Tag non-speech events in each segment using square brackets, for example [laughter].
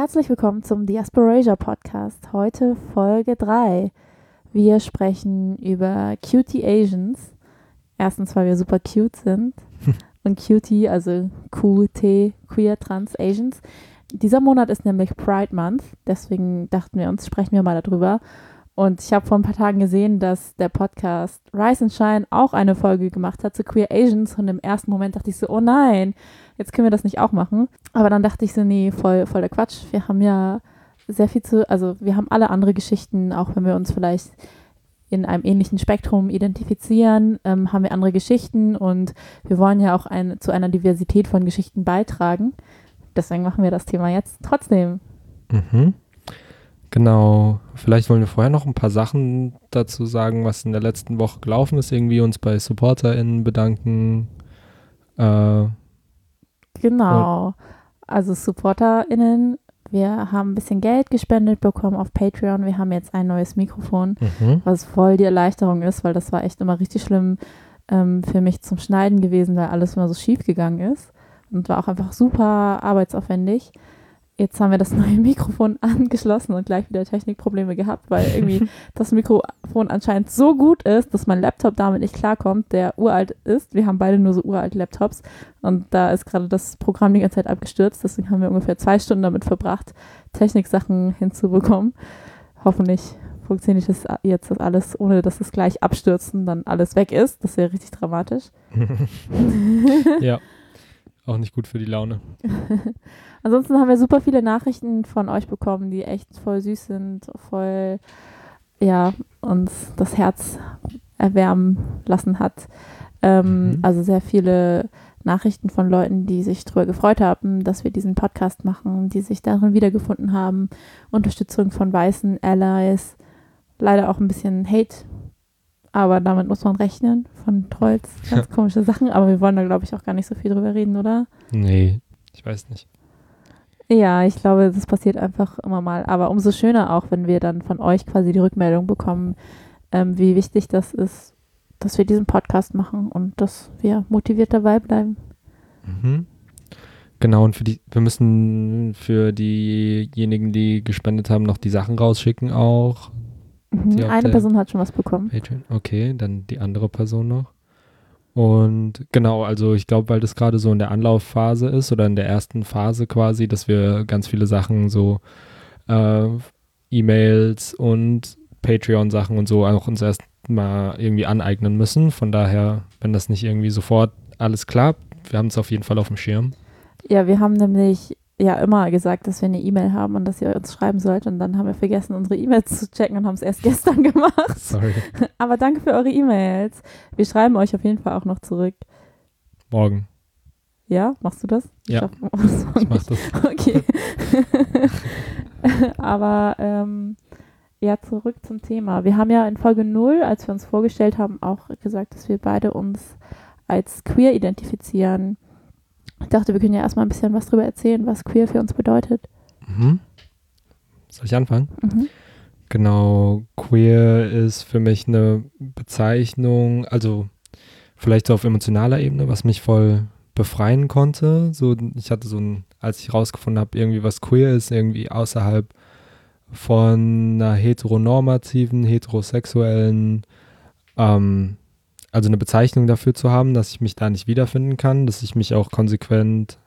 Herzlich willkommen zum Diasporasia Podcast. Heute Folge 3. Wir sprechen über Cutie Asians. Erstens, weil wir super cute sind. [laughs] Und Cutie, also QT, Queer Trans Asians. Dieser Monat ist nämlich Pride Month. Deswegen dachten wir uns, sprechen wir mal darüber. Und ich habe vor ein paar Tagen gesehen, dass der Podcast Rise and Shine auch eine Folge gemacht hat zu Queer Asians. Und im ersten Moment dachte ich so, oh nein, jetzt können wir das nicht auch machen. Aber dann dachte ich so, nee, voll, voll der Quatsch. Wir haben ja sehr viel zu, also wir haben alle andere Geschichten, auch wenn wir uns vielleicht in einem ähnlichen Spektrum identifizieren, ähm, haben wir andere Geschichten und wir wollen ja auch ein, zu einer Diversität von Geschichten beitragen. Deswegen machen wir das Thema jetzt trotzdem. Mhm. Genau, vielleicht wollen wir vorher noch ein paar Sachen dazu sagen, was in der letzten Woche gelaufen ist. Irgendwie uns bei SupporterInnen bedanken. Äh, genau, also SupporterInnen, wir haben ein bisschen Geld gespendet bekommen auf Patreon. Wir haben jetzt ein neues Mikrofon, mhm. was voll die Erleichterung ist, weil das war echt immer richtig schlimm ähm, für mich zum Schneiden gewesen, weil alles immer so schief gegangen ist und war auch einfach super arbeitsaufwendig. Jetzt haben wir das [laughs] neue Mikrofon angeschlossen und gleich wieder Technikprobleme gehabt, weil irgendwie [laughs] das Mikrofon anscheinend so gut ist, dass mein Laptop damit nicht klarkommt, der uralt ist. Wir haben beide nur so uralte Laptops und da ist gerade das Programm die ganze Zeit abgestürzt. Deswegen haben wir ungefähr zwei Stunden damit verbracht, Techniksachen hinzubekommen. Hoffentlich funktioniert das jetzt das alles, ohne dass es gleich abstürzt und dann alles weg ist. Das wäre richtig dramatisch. [laughs] ja. Auch nicht gut für die Laune. [laughs] Ansonsten haben wir super viele Nachrichten von euch bekommen, die echt voll süß sind, voll, ja, uns das Herz erwärmen lassen hat. Ähm, mhm. Also sehr viele Nachrichten von Leuten, die sich darüber gefreut haben, dass wir diesen Podcast machen, die sich darin wiedergefunden haben. Unterstützung von weißen Allies. Leider auch ein bisschen Hate aber damit muss man rechnen von Trolls. Ganz ja. komische Sachen. Aber wir wollen da, glaube ich, auch gar nicht so viel drüber reden, oder? Nee, ich weiß nicht. Ja, ich glaube, das passiert einfach immer mal. Aber umso schöner auch, wenn wir dann von euch quasi die Rückmeldung bekommen, ähm, wie wichtig das ist, dass wir diesen Podcast machen und dass wir motiviert dabei bleiben. Mhm. Genau, und für die, wir müssen für diejenigen, die gespendet haben, noch die Sachen rausschicken auch. Mhm, eine Person hat schon was bekommen. Patreon. Okay, dann die andere Person noch. Und genau, also ich glaube, weil das gerade so in der Anlaufphase ist oder in der ersten Phase quasi, dass wir ganz viele Sachen so äh, E-Mails und Patreon-Sachen und so auch uns erst mal irgendwie aneignen müssen. Von daher, wenn das nicht irgendwie sofort alles klappt, wir haben es auf jeden Fall auf dem Schirm. Ja, wir haben nämlich ja immer gesagt, dass wir eine E-Mail haben und dass ihr uns schreiben sollt. Und dann haben wir vergessen, unsere E-Mails zu checken und haben es erst [laughs] gestern gemacht. Sorry. [laughs] Aber danke für eure E-Mails. Wir schreiben euch auf jeden Fall auch noch zurück. Morgen. Ja, machst du das? Ja, ich, [laughs] ich mach das. Okay. Aber ähm, ja, zurück zum Thema. Wir haben ja in Folge 0, als wir uns vorgestellt haben, auch gesagt, dass wir beide uns als queer identifizieren. Ich dachte, wir können ja erstmal ein bisschen was darüber erzählen, was queer für uns bedeutet. Mhm. Soll ich anfangen? Mhm. Genau, queer ist für mich eine Bezeichnung, also vielleicht so auf emotionaler Ebene, was mich voll befreien konnte. So, ich hatte so ein, als ich rausgefunden habe, irgendwie was queer ist, irgendwie außerhalb von einer heteronormativen, heterosexuellen ähm, also eine Bezeichnung dafür zu haben, dass ich mich da nicht wiederfinden kann, dass ich mich auch konsequent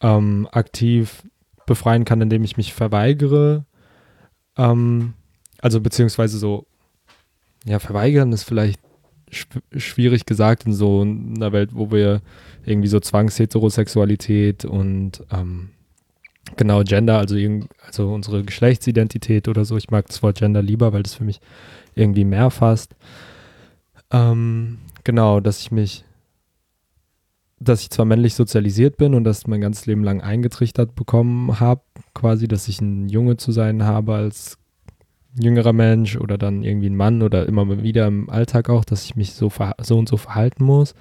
ähm, aktiv befreien kann, indem ich mich verweigere. Ähm, also beziehungsweise so, ja, verweigern ist vielleicht schw schwierig gesagt in so einer Welt, wo wir irgendwie so Zwangsheterosexualität und ähm, genau Gender, also, also unsere Geschlechtsidentität oder so. Ich mag das Wort Gender lieber, weil das für mich irgendwie mehr fasst. Ähm, genau, dass ich mich, dass ich zwar männlich sozialisiert bin und das mein ganzes Leben lang eingetrichtert bekommen habe, quasi, dass ich ein Junge zu sein habe als jüngerer Mensch oder dann irgendwie ein Mann oder immer wieder im Alltag auch, dass ich mich so, so und so verhalten muss,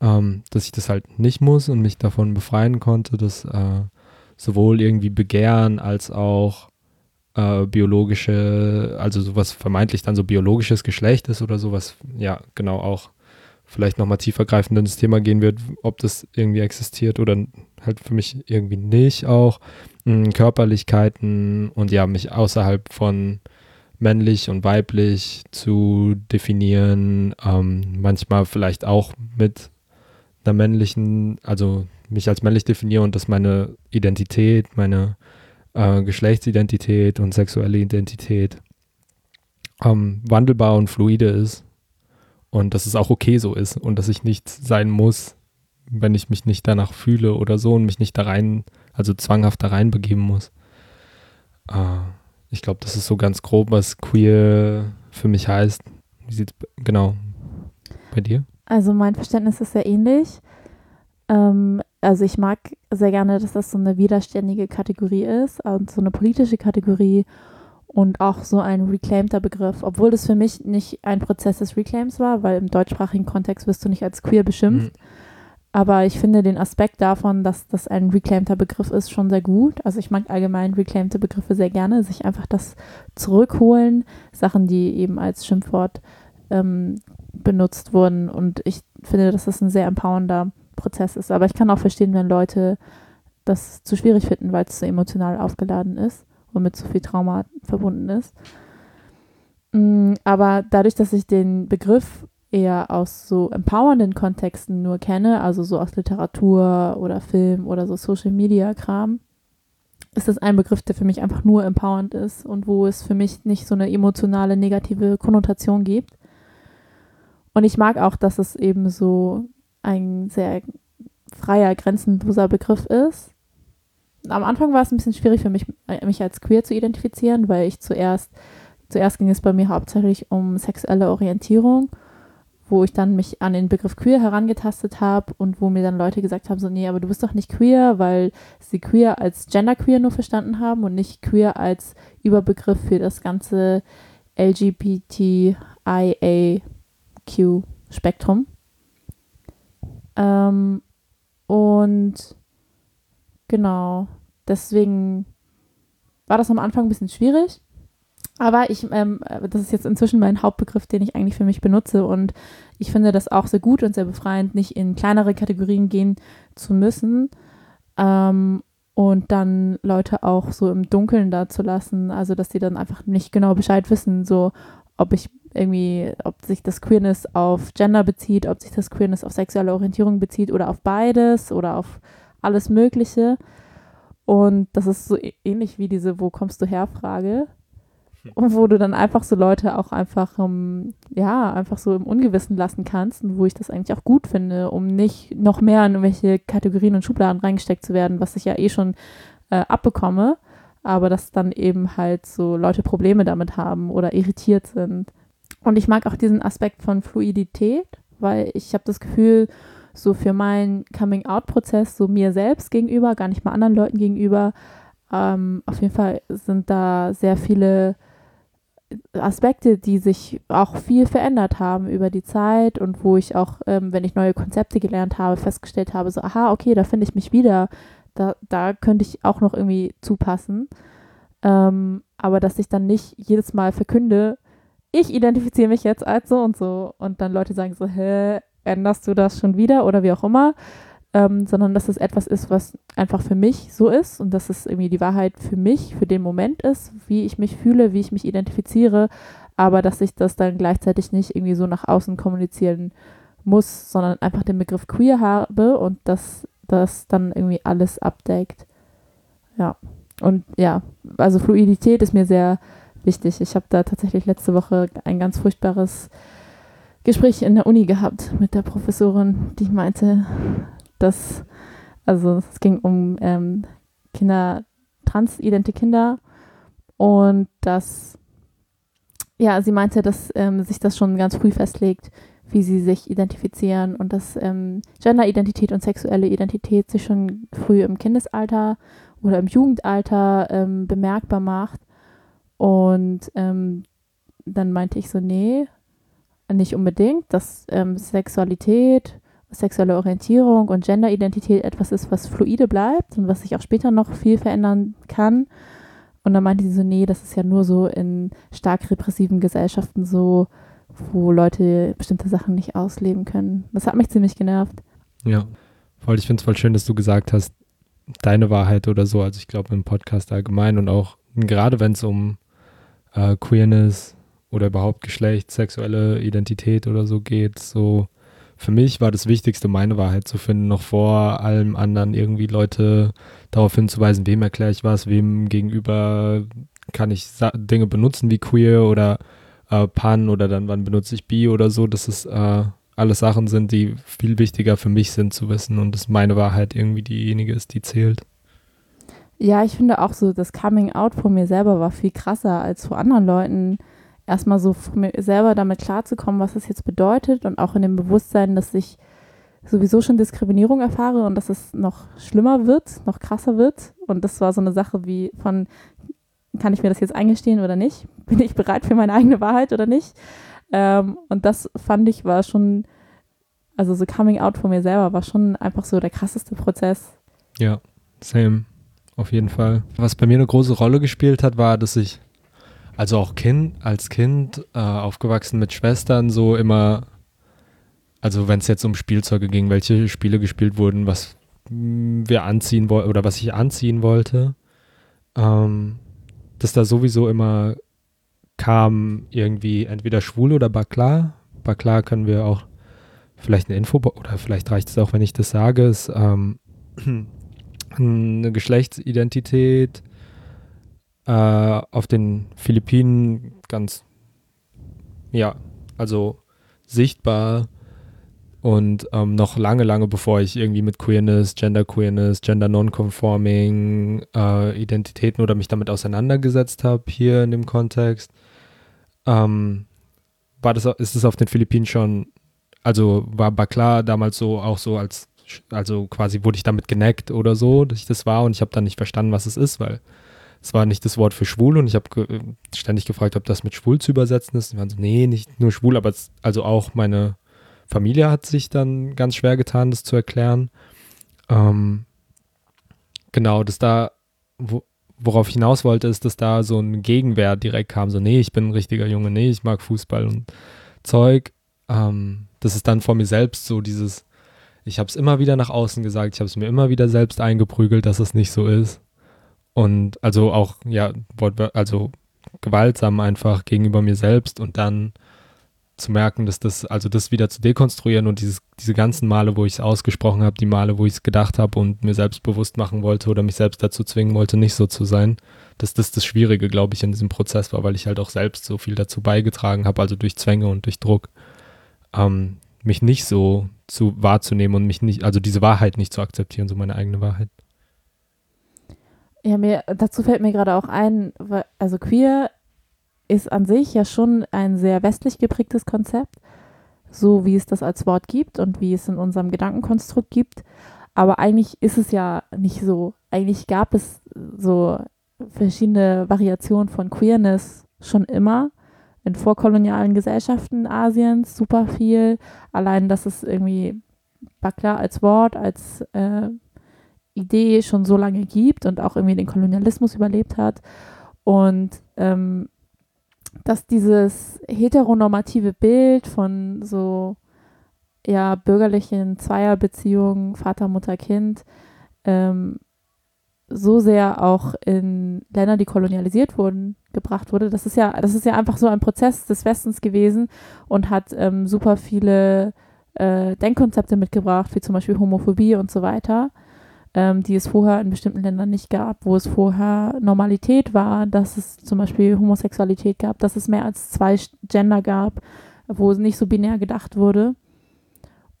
ähm, dass ich das halt nicht muss und mich davon befreien konnte, dass äh, sowohl irgendwie Begehren als auch äh, biologische, also sowas vermeintlich dann so biologisches Geschlecht ist oder sowas, ja, genau auch vielleicht nochmal tiefergreifend ins Thema gehen wird, ob das irgendwie existiert oder halt für mich irgendwie nicht auch. Mh, Körperlichkeiten und ja, mich außerhalb von männlich und weiblich zu definieren, ähm, manchmal vielleicht auch mit einer männlichen, also mich als männlich definiere und dass meine Identität, meine äh, Geschlechtsidentität und sexuelle Identität ähm, wandelbar und fluide ist und dass es auch okay so ist und dass ich nicht sein muss, wenn ich mich nicht danach fühle oder so und mich nicht da rein, also zwanghaft da rein begeben muss. Äh, ich glaube, das ist so ganz grob, was queer für mich heißt. Wie sieht es genau bei dir? Also mein Verständnis ist sehr ähnlich. Ähm, also ich mag sehr gerne, dass das so eine widerständige Kategorie ist und so eine politische Kategorie und auch so ein reclaimter Begriff, obwohl das für mich nicht ein Prozess des Reclaims war, weil im deutschsprachigen Kontext wirst du nicht als queer beschimpft. Mhm. Aber ich finde den Aspekt davon, dass das ein reclaimter Begriff ist, schon sehr gut. Also ich mag allgemein reclaimte Begriffe sehr gerne, sich einfach das zurückholen, Sachen, die eben als Schimpfwort ähm, benutzt wurden. Und ich finde, dass das ein sehr empowernder Prozess ist. Aber ich kann auch verstehen, wenn Leute das zu schwierig finden, weil es so emotional aufgeladen ist und mit so viel Trauma verbunden ist. Mm, aber dadurch, dass ich den Begriff eher aus so empowernden Kontexten nur kenne, also so aus Literatur oder Film oder so Social Media Kram, ist das ein Begriff, der für mich einfach nur empowernd ist und wo es für mich nicht so eine emotionale negative Konnotation gibt. Und ich mag auch, dass es eben so ein sehr freier, grenzenloser Begriff ist. Am Anfang war es ein bisschen schwierig für mich, mich als queer zu identifizieren, weil ich zuerst, zuerst ging es bei mir hauptsächlich um sexuelle Orientierung, wo ich dann mich an den Begriff queer herangetastet habe und wo mir dann Leute gesagt haben, so, nee, aber du bist doch nicht queer, weil sie queer als genderqueer nur verstanden haben und nicht queer als Überbegriff für das ganze LGBTIAQ-Spektrum. Ähm, und genau, deswegen war das am Anfang ein bisschen schwierig. Aber ich, ähm, das ist jetzt inzwischen mein Hauptbegriff, den ich eigentlich für mich benutze. Und ich finde das auch sehr gut und sehr befreiend, nicht in kleinere Kategorien gehen zu müssen. Ähm, und dann Leute auch so im Dunkeln da zu lassen. Also, dass sie dann einfach nicht genau Bescheid wissen, so ob ich irgendwie, ob sich das Queerness auf Gender bezieht, ob sich das Queerness auf sexuelle Orientierung bezieht oder auf beides oder auf alles Mögliche. Und das ist so ähnlich wie diese Wo kommst du her Frage. Und wo du dann einfach so Leute auch einfach, um, ja, einfach so im Ungewissen lassen kannst und wo ich das eigentlich auch gut finde, um nicht noch mehr in irgendwelche Kategorien und Schubladen reingesteckt zu werden, was ich ja eh schon äh, abbekomme, aber dass dann eben halt so Leute Probleme damit haben oder irritiert sind. Und ich mag auch diesen Aspekt von Fluidität, weil ich habe das Gefühl, so für meinen Coming-out-Prozess, so mir selbst gegenüber, gar nicht mal anderen Leuten gegenüber, ähm, auf jeden Fall sind da sehr viele Aspekte, die sich auch viel verändert haben über die Zeit und wo ich auch, ähm, wenn ich neue Konzepte gelernt habe, festgestellt habe, so, aha, okay, da finde ich mich wieder, da, da könnte ich auch noch irgendwie zupassen. Ähm, aber dass ich dann nicht jedes Mal verkünde, ich identifiziere mich jetzt als so und so. Und dann Leute sagen so, hä, änderst du das schon wieder? oder wie auch immer, ähm, sondern dass es etwas ist, was einfach für mich so ist und dass es irgendwie die Wahrheit für mich, für den Moment ist, wie ich mich fühle, wie ich mich identifiziere, aber dass ich das dann gleichzeitig nicht irgendwie so nach außen kommunizieren muss, sondern einfach den Begriff queer habe und dass das dann irgendwie alles abdeckt. Ja. Und ja, also Fluidität ist mir sehr wichtig. Ich habe da tatsächlich letzte Woche ein ganz furchtbares Gespräch in der Uni gehabt mit der Professorin, die meinte, dass, also es ging um ähm, Kinder, transidente Kinder und dass, ja, sie meinte, dass ähm, sich das schon ganz früh festlegt, wie sie sich identifizieren und dass ähm, Genderidentität und sexuelle Identität sich schon früh im Kindesalter oder im Jugendalter ähm, bemerkbar macht. Und ähm, dann meinte ich so, nee, nicht unbedingt, dass ähm, Sexualität, sexuelle Orientierung und Genderidentität etwas ist, was fluide bleibt und was sich auch später noch viel verändern kann. Und dann meinte sie so, nee, das ist ja nur so in stark repressiven Gesellschaften so, wo Leute bestimmte Sachen nicht ausleben können. Das hat mich ziemlich genervt. Ja, voll. Ich finde es voll schön, dass du gesagt hast, deine Wahrheit oder so. Also ich glaube im Podcast allgemein und auch gerade wenn es um äh, Queerness oder überhaupt Geschlecht, sexuelle Identität oder so geht, so für mich war das Wichtigste, meine Wahrheit zu finden, noch vor allem anderen irgendwie Leute darauf hinzuweisen, wem erkläre ich was, wem gegenüber kann ich Dinge benutzen wie queer oder äh, Pan oder dann wann benutze ich bi oder so. Das ist äh, alles Sachen sind, die viel wichtiger für mich sind zu wissen und dass meine Wahrheit irgendwie diejenige ist, die zählt. Ja, ich finde auch so, das Coming Out von mir selber war viel krasser als vor anderen Leuten. Erstmal so von mir selber damit klarzukommen, was das jetzt bedeutet und auch in dem Bewusstsein, dass ich sowieso schon Diskriminierung erfahre und dass es noch schlimmer wird, noch krasser wird. Und das war so eine Sache wie von, kann ich mir das jetzt eingestehen oder nicht? [laughs] Bin ich bereit für meine eigene Wahrheit oder nicht? Ähm, und das fand ich war schon, also so Coming Out von mir selber war schon einfach so der krasseste Prozess. Ja, same. Auf jeden Fall. Was bei mir eine große Rolle gespielt hat, war, dass ich, also auch Kind, als Kind, äh, aufgewachsen mit Schwestern, so immer, also wenn es jetzt um Spielzeuge ging, welche Spiele gespielt wurden, was wir anziehen wollten oder was ich anziehen wollte, ähm, dass da sowieso immer kam irgendwie entweder schwul oder Baklar. Baklar können wir auch vielleicht eine Info oder vielleicht reicht es auch, wenn ich das sage, ist ähm, [clears throat] eine Geschlechtsidentität äh, auf den Philippinen ganz, ja, also sichtbar und ähm, noch lange, lange bevor ich irgendwie mit Queerness, Gender Queerness, Gender Nonconforming äh, Identitäten oder mich damit auseinandergesetzt habe hier in dem Kontext, ähm, war das, ist es auf den Philippinen schon, also war Bakla damals so auch so als, also quasi wurde ich damit geneckt oder so, dass ich das war und ich habe dann nicht verstanden, was es ist, weil es war nicht das Wort für schwul und ich habe ge ständig gefragt, ob das mit schwul zu übersetzen ist. Die waren so, nee, nicht nur schwul, aber es, also auch meine Familie hat sich dann ganz schwer getan, das zu erklären. Ähm, genau, dass da, wo, worauf ich hinaus wollte, ist, dass da so ein Gegenwehr direkt kam, so, nee, ich bin ein richtiger Junge, nee, ich mag Fußball und Zeug. Ähm, das ist dann vor mir selbst so dieses, ich habe es immer wieder nach außen gesagt, ich habe es mir immer wieder selbst eingeprügelt, dass es nicht so ist. Und also auch, ja, also gewaltsam einfach gegenüber mir selbst und dann zu merken, dass das, also das wieder zu dekonstruieren und dieses, diese ganzen Male, wo ich es ausgesprochen habe, die Male, wo ich es gedacht habe und mir selbst bewusst machen wollte oder mich selbst dazu zwingen wollte, nicht so zu sein, dass das das Schwierige, glaube ich, in diesem Prozess war, weil ich halt auch selbst so viel dazu beigetragen habe, also durch Zwänge und durch Druck, ähm, mich nicht so zu wahrzunehmen und mich nicht, also diese Wahrheit nicht zu akzeptieren, so meine eigene Wahrheit. Ja, mir, dazu fällt mir gerade auch ein, also queer ist an sich ja schon ein sehr westlich geprägtes Konzept, so wie es das als Wort gibt und wie es in unserem Gedankenkonstrukt gibt. Aber eigentlich ist es ja nicht so. Eigentlich gab es so verschiedene Variationen von Queerness schon immer in vorkolonialen Gesellschaften Asiens super viel. Allein, dass es irgendwie Bakla als Wort, als äh, Idee schon so lange gibt und auch irgendwie den Kolonialismus überlebt hat. Und ähm, dass dieses heteronormative Bild von so ja bürgerlichen Zweierbeziehungen, Vater, Mutter, Kind, ähm, so sehr auch in Länder, die kolonialisiert wurden, gebracht wurde. Das ist ja, das ist ja einfach so ein Prozess des Westens gewesen und hat ähm, super viele äh, Denkkonzepte mitgebracht, wie zum Beispiel Homophobie und so weiter ähm, die es vorher in bestimmten Ländern nicht gab, wo es vorher Normalität war, dass es zum Beispiel Homosexualität gab, dass es mehr als zwei Gender gab, wo es nicht so binär gedacht wurde.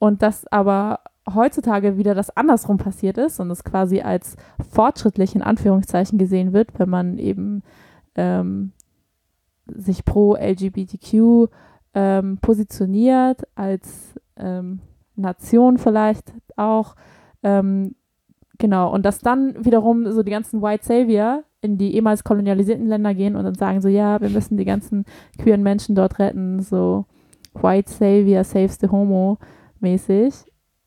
Und dass aber heutzutage wieder das andersrum passiert ist und es quasi als fortschrittlich in Anführungszeichen gesehen wird, wenn man eben ähm, sich pro LGBTQ ähm, positioniert, als ähm, Nation vielleicht auch, ähm, Genau, und dass dann wiederum so die ganzen White Savior in die ehemals kolonialisierten Länder gehen und dann sagen so, ja, wir müssen die ganzen queeren Menschen dort retten, so White Savior saves the Homo mäßig.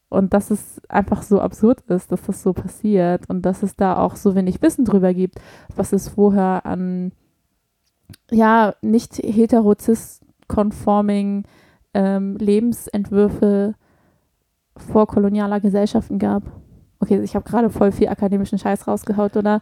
Und dass es einfach so absurd ist, dass das so passiert und dass es da auch so wenig Wissen drüber gibt, was es vorher an, ja, nicht heterozis nicht-conforming ähm, Lebensentwürfe vorkolonialer Gesellschaften gab. Okay, ich habe gerade voll viel akademischen Scheiß rausgehaut, oder?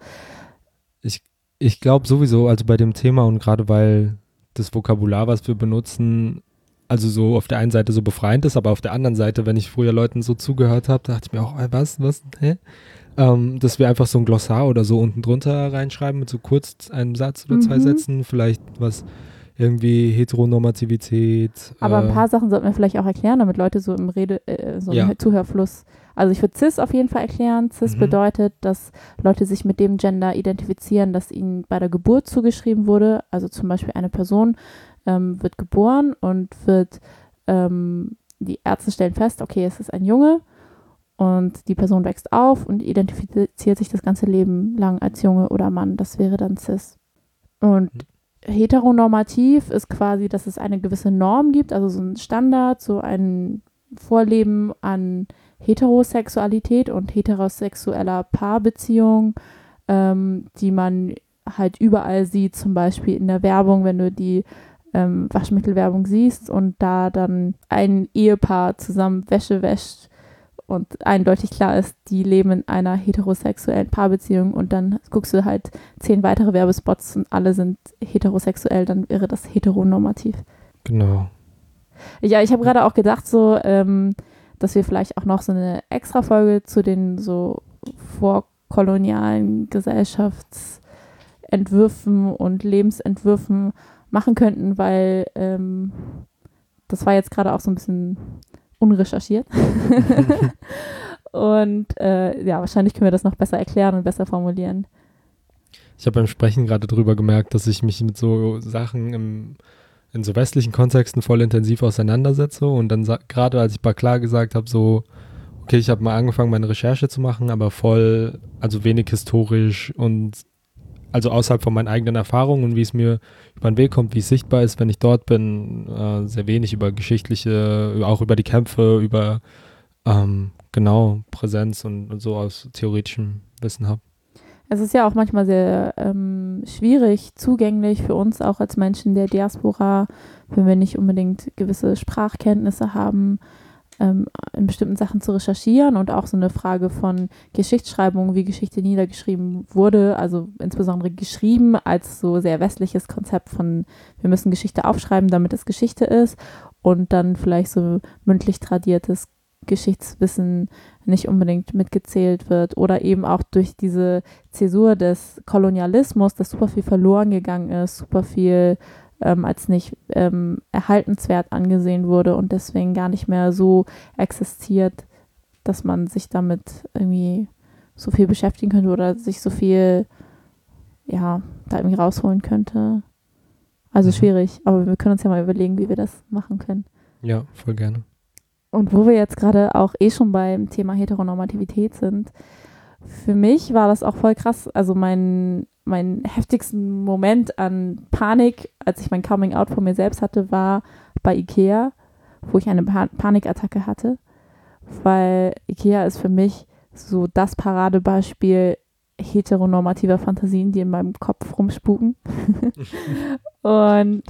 Ich, ich glaube sowieso, also bei dem Thema und gerade weil das Vokabular, was wir benutzen, also so auf der einen Seite so befreiend ist, aber auf der anderen Seite, wenn ich früher Leuten so zugehört habe, dachte ich mir auch, was, was, hä? Ähm, dass wir einfach so ein Glossar oder so unten drunter reinschreiben mit so kurz einem Satz oder zwei Mhm. Sätzen, vielleicht was irgendwie Heteronormativität. Aber äh, ein paar Sachen sollten wir vielleicht auch erklären, damit Leute so im Rede, äh, so Ja. im Zuhörfluss. Also ich würde CIS auf jeden Fall erklären. CIS Mhm. bedeutet, dass Leute sich mit dem Gender identifizieren, das ihnen bei der Geburt zugeschrieben wurde. Also zum Beispiel eine Person ähm, wird geboren und wird, ähm, die Ärzte stellen fest, okay, es ist ein Junge und die Person wächst auf und identifiziert sich das ganze Leben lang als Junge oder Mann. Das wäre dann CIS. Und heteronormativ ist quasi, dass es eine gewisse Norm gibt, also so ein Standard, so ein Vorleben an Heterosexualität und heterosexueller Paarbeziehung, ähm, die man halt überall sieht, zum Beispiel in der Werbung, wenn du die ähm, Waschmittelwerbung siehst und da dann ein Ehepaar zusammen Wäsche wäscht und eindeutig klar ist, die leben in einer heterosexuellen Paarbeziehung und dann guckst du halt zehn weitere Werbespots und alle sind heterosexuell, dann wäre das heteronormativ. Genau. Ja, ich habe gerade auch gedacht, so, ähm, dass wir vielleicht auch noch so eine Extra-Folge zu den so vorkolonialen Gesellschaftsentwürfen und Lebensentwürfen machen könnten, weil ähm, das war jetzt gerade auch so ein bisschen unrecherchiert. [laughs] und äh, ja, wahrscheinlich können wir das noch besser erklären und besser formulieren. Ich habe beim Sprechen gerade drüber gemerkt, dass ich mich mit so Sachen im, in so westlichen Kontexten voll intensiv auseinandersetze und dann gerade als ich bei klar gesagt habe, so, okay, ich habe mal angefangen, meine Recherche zu machen, aber voll, also wenig historisch und also außerhalb von meinen eigenen Erfahrungen und wie es mir über den Weg kommt, wie es sichtbar ist, wenn ich dort bin, äh, sehr wenig über geschichtliche, auch über die Kämpfe, über ähm, genau Präsenz und, und so aus theoretischem Wissen habe. Es ist ja auch manchmal sehr ähm, schwierig, zugänglich für uns auch als Menschen der Diaspora, wenn wir nicht unbedingt gewisse Sprachkenntnisse haben, ähm, in bestimmten Sachen zu recherchieren und auch so eine Frage von Geschichtsschreibung, wie Geschichte niedergeschrieben wurde, also insbesondere geschrieben als so sehr westliches Konzept von, wir müssen Geschichte aufschreiben, damit es Geschichte ist und dann vielleicht so mündlich tradiertes Geschichtswissen nicht unbedingt mitgezählt wird oder eben auch durch diese Zäsur des Kolonialismus, dass super viel verloren gegangen ist, super viel ähm, als nicht ähm, erhaltenswert angesehen wurde und deswegen gar nicht mehr so existiert, dass man sich damit irgendwie so viel beschäftigen könnte oder sich so viel, ja, da irgendwie rausholen könnte. Also Mhm. schwierig, aber wir können uns ja mal überlegen, wie wir das machen können. Ja, voll gerne. Und wo wir jetzt gerade auch eh schon beim Thema Heteronormativität sind, für mich war das auch voll krass. Also mein, mein heftigsten Moment an Panik, als ich mein Coming Out von mir selbst hatte, war bei Ikea, wo ich eine pa Panikattacke hatte. Weil Ikea ist für mich so das Paradebeispiel heteronormativer Fantasien, die in meinem Kopf rumspuken. [laughs] Und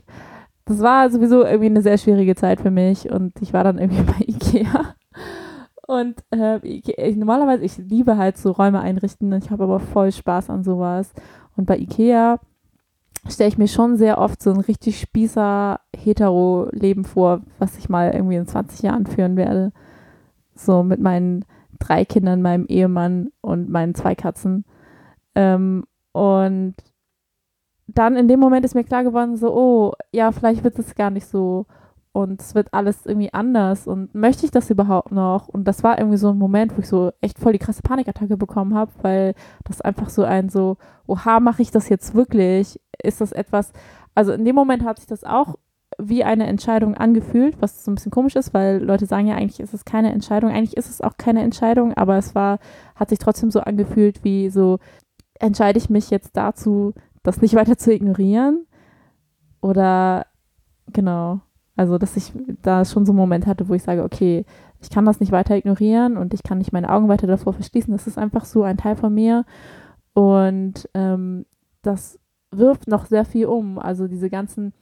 das war sowieso irgendwie eine sehr schwierige Zeit für mich und ich war dann irgendwie [laughs] bei Ikea. Und äh, ich, normalerweise, ich liebe halt so Räume einrichten, ich habe aber voll Spaß an sowas. Und bei Ikea stelle ich mir schon sehr oft so ein richtig spießer Hetero-Leben vor, was ich mal irgendwie in 20 Jahren führen werde. So mit meinen drei Kindern, meinem Ehemann und meinen zwei Katzen. Ähm, und dann in dem Moment ist mir klar geworden, so, oh, ja, vielleicht wird es gar nicht so und es wird alles irgendwie anders und möchte ich das überhaupt noch? Und das war irgendwie so ein Moment, wo ich so echt voll die krasse Panikattacke bekommen habe, weil das einfach so ein so, oha, mache ich das jetzt wirklich? Ist das etwas, also in dem Moment hat sich das auch wie eine Entscheidung angefühlt, was so ein bisschen komisch ist, weil Leute sagen ja, eigentlich ist es keine Entscheidung, eigentlich ist es auch keine Entscheidung, aber es war, hat sich trotzdem so angefühlt, wie so, entscheide ich mich jetzt dazu, das nicht weiter zu ignorieren? Oder genau, also dass ich da schon so einen Moment hatte, wo ich sage, okay, ich kann das nicht weiter ignorieren und ich kann nicht meine Augen weiter davor verschließen. Das ist einfach so ein Teil von mir. Und ähm, das wirft noch sehr viel um. Also diese ganzen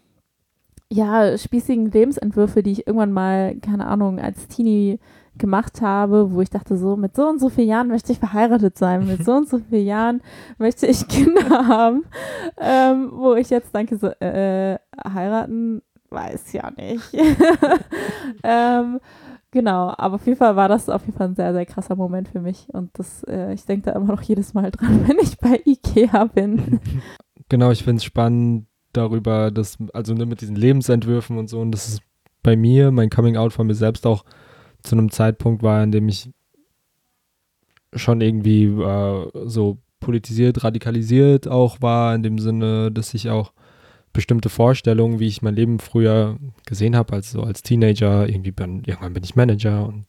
ja, spießigen Lebensentwürfe, die ich irgendwann mal, keine Ahnung, als Teenie gemacht habe, wo ich dachte, so mit so und so vielen Jahren möchte ich verheiratet sein, mit so und so vielen [laughs] Jahren möchte ich Kinder haben, ähm, wo ich jetzt denke, so, äh, heiraten, weiß ja nicht. [laughs] ähm, genau, aber auf jeden Fall war das auf jeden Fall ein sehr, sehr krasser Moment für mich und das, äh, ich denke da immer noch jedes Mal dran, [laughs] wenn ich bei Ikea bin. Genau, ich finde es spannend darüber, dass, also ne, mit diesen Lebensentwürfen und so, und das ist bei mir, mein Coming Out von mir selbst auch zu einem Zeitpunkt war, in dem ich schon irgendwie äh, so politisiert, radikalisiert auch war, in dem Sinne, dass ich auch bestimmte Vorstellungen, wie ich mein Leben früher gesehen habe, als so als Teenager, irgendwie bin, irgendwann bin ich Manager und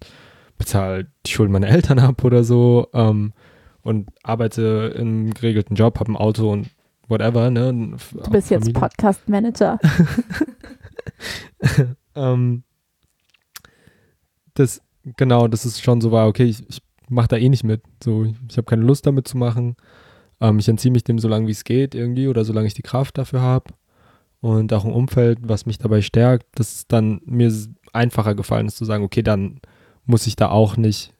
bezahle die Schulden meiner Eltern ab oder so ähm, und arbeite im geregelten Job, habe ein Auto und whatever, ne? Du bist jetzt Podcast-Manager. [laughs] ähm, das, genau, das ist schon so war, okay, ich, ich mache da eh nicht mit. So, ich habe keine Lust damit zu machen. Ähm, ich entziehe mich dem so lange wie es geht irgendwie oder solange ich die Kraft dafür habe. Und auch ein Umfeld, was mich dabei stärkt, dass dann mir einfacher gefallen ist zu sagen, okay, dann muss ich da auch nicht,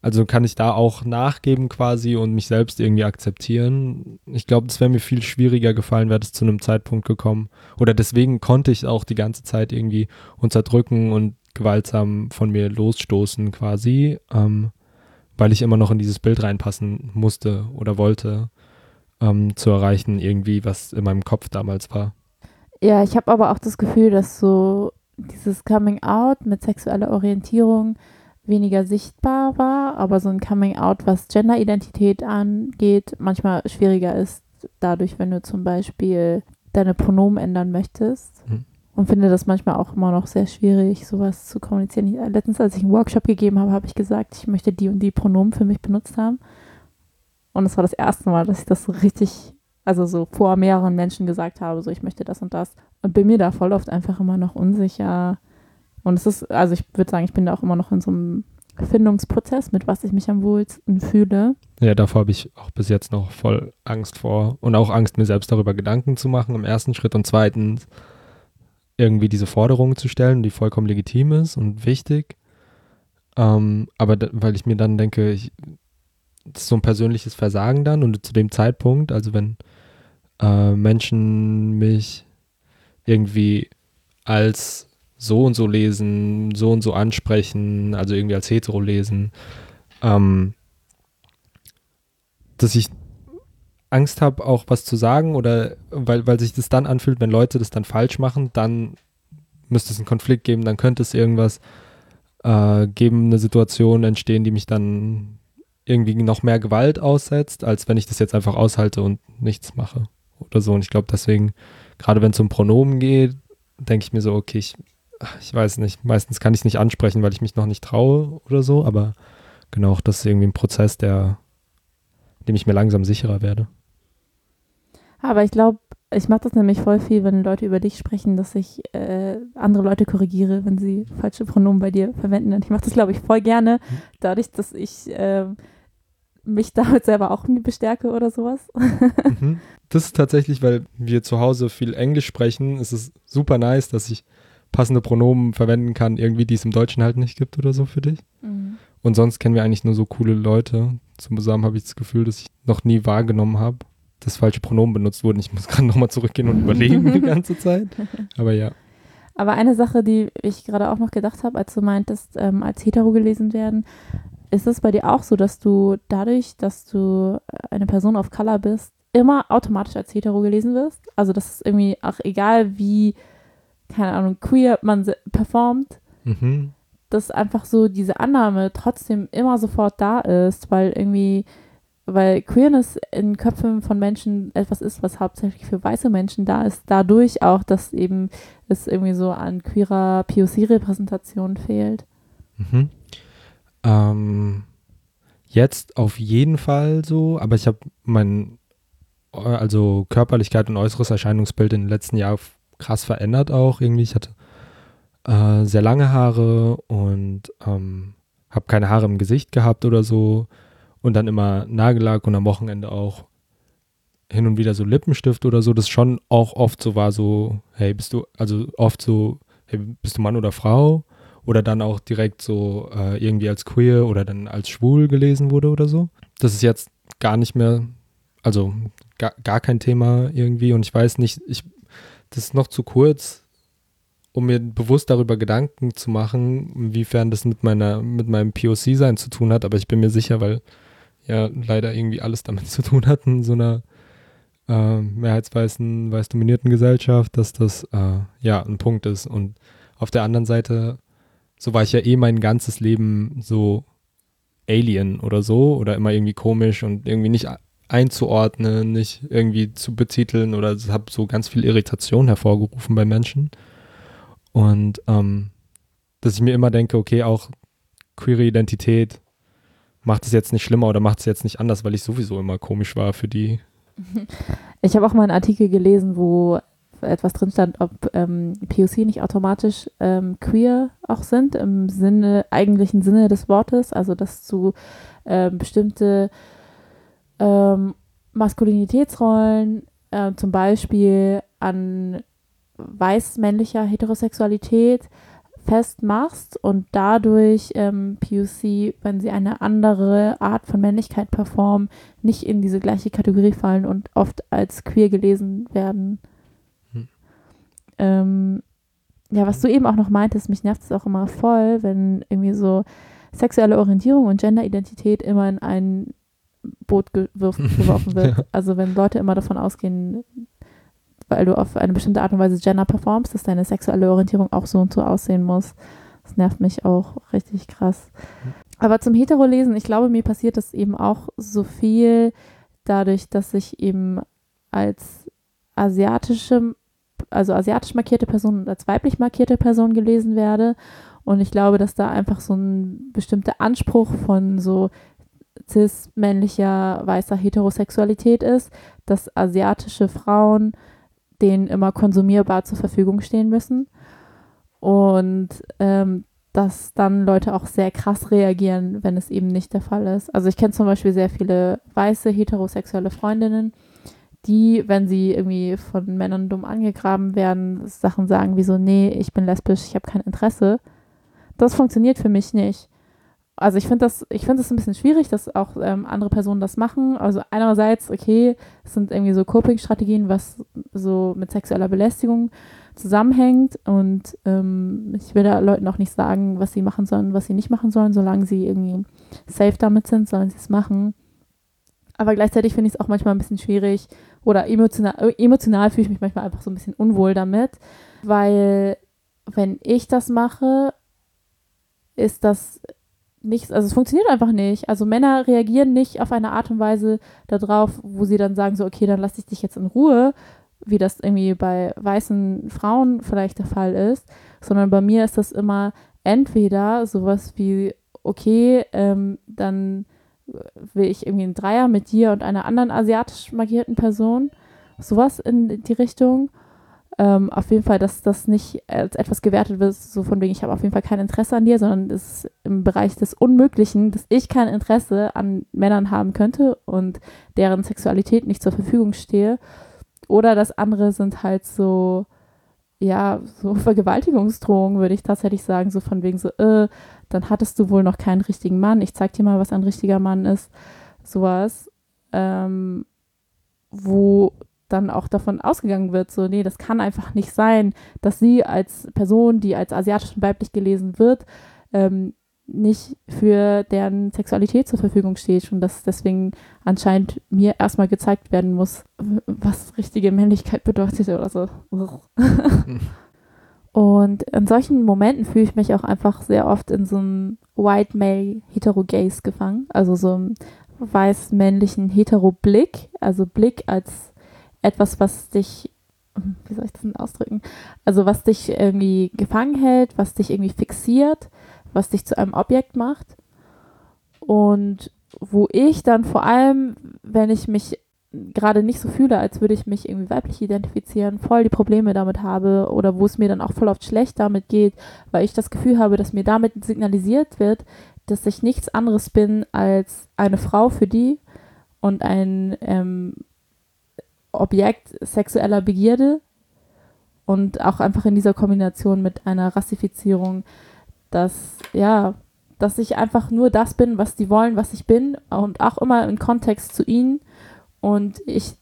also kann ich da auch nachgeben quasi und mich selbst irgendwie akzeptieren. Ich glaube, das wäre mir viel schwieriger gefallen, wäre das zu einem Zeitpunkt gekommen. Oder deswegen konnte ich auch die ganze Zeit irgendwie unterdrücken und gewaltsam von mir losstoßen quasi, ähm, weil ich immer noch in dieses Bild reinpassen musste oder wollte, ähm, zu erreichen, irgendwie, was in meinem Kopf damals war. Ja, ich habe aber auch das Gefühl, dass so dieses Coming Out mit sexueller Orientierung weniger sichtbar war, aber so ein Coming Out, was Genderidentität angeht, manchmal schwieriger ist, dadurch, wenn du zum Beispiel deine Pronomen ändern möchtest. Mhm und finde das manchmal auch immer noch sehr schwierig, sowas zu kommunizieren. Letztens, als ich einen Workshop gegeben habe, habe ich gesagt, ich möchte die und die Pronomen für mich benutzt haben. Und es war das erste Mal, dass ich das so richtig, also so vor mehreren Menschen gesagt habe, so ich möchte das und das. Und bin mir da voll oft einfach immer noch unsicher. Und es ist, also ich würde sagen, ich bin da auch immer noch in so einem Findungsprozess, mit was ich mich am wohlsten fühle. Ja, davor habe ich auch bis jetzt noch voll Angst vor und auch Angst, mir selbst darüber Gedanken zu machen im ersten Schritt und zweitens irgendwie diese Forderung zu stellen, die vollkommen legitim ist und wichtig. Ähm, aber weil ich mir dann denke, ich, das ist so ein persönliches Versagen dann und zu dem Zeitpunkt, also wenn äh, Menschen mich irgendwie als so und so lesen, so und so ansprechen, also irgendwie als hetero lesen, ähm, dass ich Angst habe, auch was zu sagen oder weil, weil sich das dann anfühlt, wenn Leute das dann falsch machen, dann müsste es einen Konflikt geben, dann könnte es irgendwas äh, geben, eine Situation entstehen, die mich dann irgendwie noch mehr Gewalt aussetzt, als wenn ich das jetzt einfach aushalte und nichts mache oder so. Und ich glaube deswegen, gerade wenn es um Pronomen geht, denke ich mir so, okay, ich, ich weiß nicht, meistens kann ich es nicht ansprechen, weil ich mich noch nicht traue oder so, aber genau, das ist irgendwie ein Prozess, der, dem ich mir langsam sicherer werde. Aber ich glaube, ich mache das nämlich voll viel, wenn Leute über dich sprechen, dass ich äh, andere Leute korrigiere, wenn sie falsche Pronomen bei dir verwenden. Und ich mache das, glaube ich, voll gerne, dadurch, dass ich äh, mich damit selber auch bestärke oder sowas. [laughs] Mhm. Das ist tatsächlich, weil wir zu Hause viel Englisch sprechen, ist es super nice, dass ich passende Pronomen verwenden kann, irgendwie, die es im Deutschen halt nicht gibt oder so für dich. Mhm. Und sonst kennen wir eigentlich nur so coole Leute. Zusammen habe ich das Gefühl, dass ich noch nie wahrgenommen habe das falsche Pronomen benutzt wurde. Ich muss gerade nochmal zurückgehen und überlegen die [laughs] ganze Zeit. Aber ja. Aber eine Sache, die ich gerade auch noch gedacht habe, als du meintest, ähm, als hetero gelesen werden, ist es bei dir auch so, dass du dadurch, dass du eine Person of Color bist, immer automatisch als hetero gelesen wirst? Also, das ist irgendwie auch egal, wie, keine Ahnung, queer man performt, mhm. dass einfach so diese Annahme trotzdem immer sofort da ist, weil irgendwie weil Queerness in Köpfen von Menschen etwas ist, was hauptsächlich für weiße Menschen da ist, dadurch auch, dass eben es irgendwie so an queerer POC-Repräsentation fehlt. Mhm. Ähm, jetzt auf jeden Fall so, aber ich habe mein, also Körperlichkeit und äußeres Erscheinungsbild in den letzten Jahren krass verändert auch irgendwie. Ich hatte äh, sehr lange Haare und ähm, habe keine Haare im Gesicht gehabt oder so und dann immer Nagellack und am Wochenende auch hin und wieder so Lippenstift oder so, das schon auch oft so war, so, hey, bist du, also oft so, hey, bist du Mann oder Frau? Oder dann auch direkt so äh, irgendwie als queer oder dann als schwul gelesen wurde oder so. Das ist jetzt gar nicht mehr, also gar, gar kein Thema irgendwie und ich weiß nicht, ich, das ist noch zu kurz, um mir bewusst darüber Gedanken zu machen, inwiefern das mit meiner, mit meinem POC-Sein zu tun hat, aber ich bin mir sicher, weil ja leider irgendwie alles damit [laughs] zu tun hat in so einer äh, mehrheitsweißen, weiß dominierten Gesellschaft, dass das äh, ja ein Punkt ist. Und auf der anderen Seite, so war ich ja eh mein ganzes Leben so Alien oder so oder immer irgendwie komisch und irgendwie nicht einzuordnen, nicht irgendwie zu betiteln oder habe so ganz viel Irritation hervorgerufen bei Menschen. Und ähm, dass ich mir immer denke, okay, auch queere Identität macht es jetzt nicht schlimmer oder macht es jetzt nicht anders, weil ich sowieso immer komisch war für die. [laughs] Ich habe auch mal einen Artikel gelesen, wo etwas drin stand, ob ähm, POC nicht automatisch ähm, queer auch sind, im Sinne, eigentlichen Sinne des Wortes, also dass du ähm, bestimmte ähm, Maskulinitätsrollen äh, zum Beispiel an weiß-männlicher Heterosexualität festmachst und dadurch ähm, POC, wenn sie eine andere Art von Männlichkeit performen, nicht in diese gleiche Kategorie fallen und oft als queer gelesen werden. Hm. Ähm, ja, was du eben auch noch meintest, mich nervt es auch immer voll, wenn irgendwie so sexuelle Orientierung und Genderidentität immer in ein Boot geworfen [laughs] wird. ja. Also wenn Leute immer davon ausgehen, weil du auf eine bestimmte Art und Weise Gender performst, dass deine sexuelle Orientierung auch so und so aussehen muss. Das nervt mich auch richtig krass. Aber zum Hetero-Lesen, ich glaube, mir passiert das eben auch so viel dadurch, dass ich eben als asiatische, also asiatisch markierte Person und als weiblich markierte Person gelesen werde. Und ich glaube, dass da einfach so ein bestimmter Anspruch von so cis-männlicher, weißer Heterosexualität ist, dass asiatische Frauen denen immer konsumierbar zur Verfügung stehen müssen. Und ähm, dass dann Leute auch sehr krass reagieren, wenn es eben nicht der Fall ist. Also ich kenne zum Beispiel sehr viele weiße heterosexuelle Freundinnen, die, wenn sie irgendwie von Männern dumm angegraben werden, Sachen sagen wie so, nee, ich bin lesbisch, ich habe kein Interesse. Das funktioniert für mich nicht also ich finde das, ich finde es ein bisschen schwierig, dass auch ähm, andere Personen das machen. Also einerseits, okay, es sind irgendwie so Coping-Strategien, was so mit sexueller Belästigung zusammenhängt und ähm, ich will da Leuten auch nicht sagen, was sie machen sollen, was sie nicht machen sollen, solange sie irgendwie safe damit sind, sollen sie es machen. Aber gleichzeitig finde ich es auch manchmal ein bisschen schwierig oder emotional, emotional fühle ich mich manchmal einfach so ein bisschen unwohl damit, weil wenn ich das mache, ist das nichts, also es funktioniert einfach nicht. Also Männer reagieren nicht auf eine Art und Weise darauf, wo sie dann sagen so, okay, dann lasse ich dich jetzt in Ruhe, wie das irgendwie bei weißen Frauen vielleicht der Fall ist, sondern bei mir ist das immer entweder sowas wie, okay, ähm, dann will ich irgendwie einen Dreier mit dir und einer anderen asiatisch markierten Person, sowas in die Richtung ähm, auf jeden Fall, dass das nicht als etwas gewertet wird, so von wegen, ich habe auf jeden Fall kein Interesse an dir, sondern es ist im Bereich des Unmöglichen, dass ich kein Interesse an Männern haben könnte und deren Sexualität nicht zur Verfügung stehe. Oder das andere sind halt so, ja, so [laughs] Vergewaltigungsdrohungen, würde ich tatsächlich sagen, so von wegen so, äh, dann hattest du wohl noch keinen richtigen Mann, ich zeig dir mal, was ein richtiger Mann ist. Sowas. Ähm, wo dann auch davon ausgegangen wird, so, nee, das kann einfach nicht sein, dass sie als Person, die als asiatisch und weiblich gelesen wird, ähm, nicht für deren Sexualität zur Verfügung steht und dass deswegen anscheinend mir erstmal gezeigt werden muss, was richtige Männlichkeit bedeutet oder so. [laughs] und in solchen Momenten fühle ich mich auch einfach sehr oft in so einem White Male Hetero Gaze gefangen, also so einem weiß-männlichen Hetero Blick, also Blick als etwas, was dich, wie soll ich das denn ausdrücken? Also was dich irgendwie gefangen hält, was dich irgendwie fixiert, was dich zu einem Objekt macht. Und wo ich dann vor allem, wenn ich mich gerade nicht so fühle, als würde ich mich irgendwie weiblich identifizieren, voll die Probleme damit habe oder wo es mir dann auch voll oft schlecht damit geht, weil ich das Gefühl habe, dass mir damit signalisiert wird, dass ich nichts anderes bin als eine Frau für die und ein ähm, Objekt sexueller Begierde und auch einfach in dieser Kombination mit einer Rassifizierung, dass, ja, dass ich einfach nur das bin, was die wollen, was ich bin und auch immer im Kontext zu ihnen und ich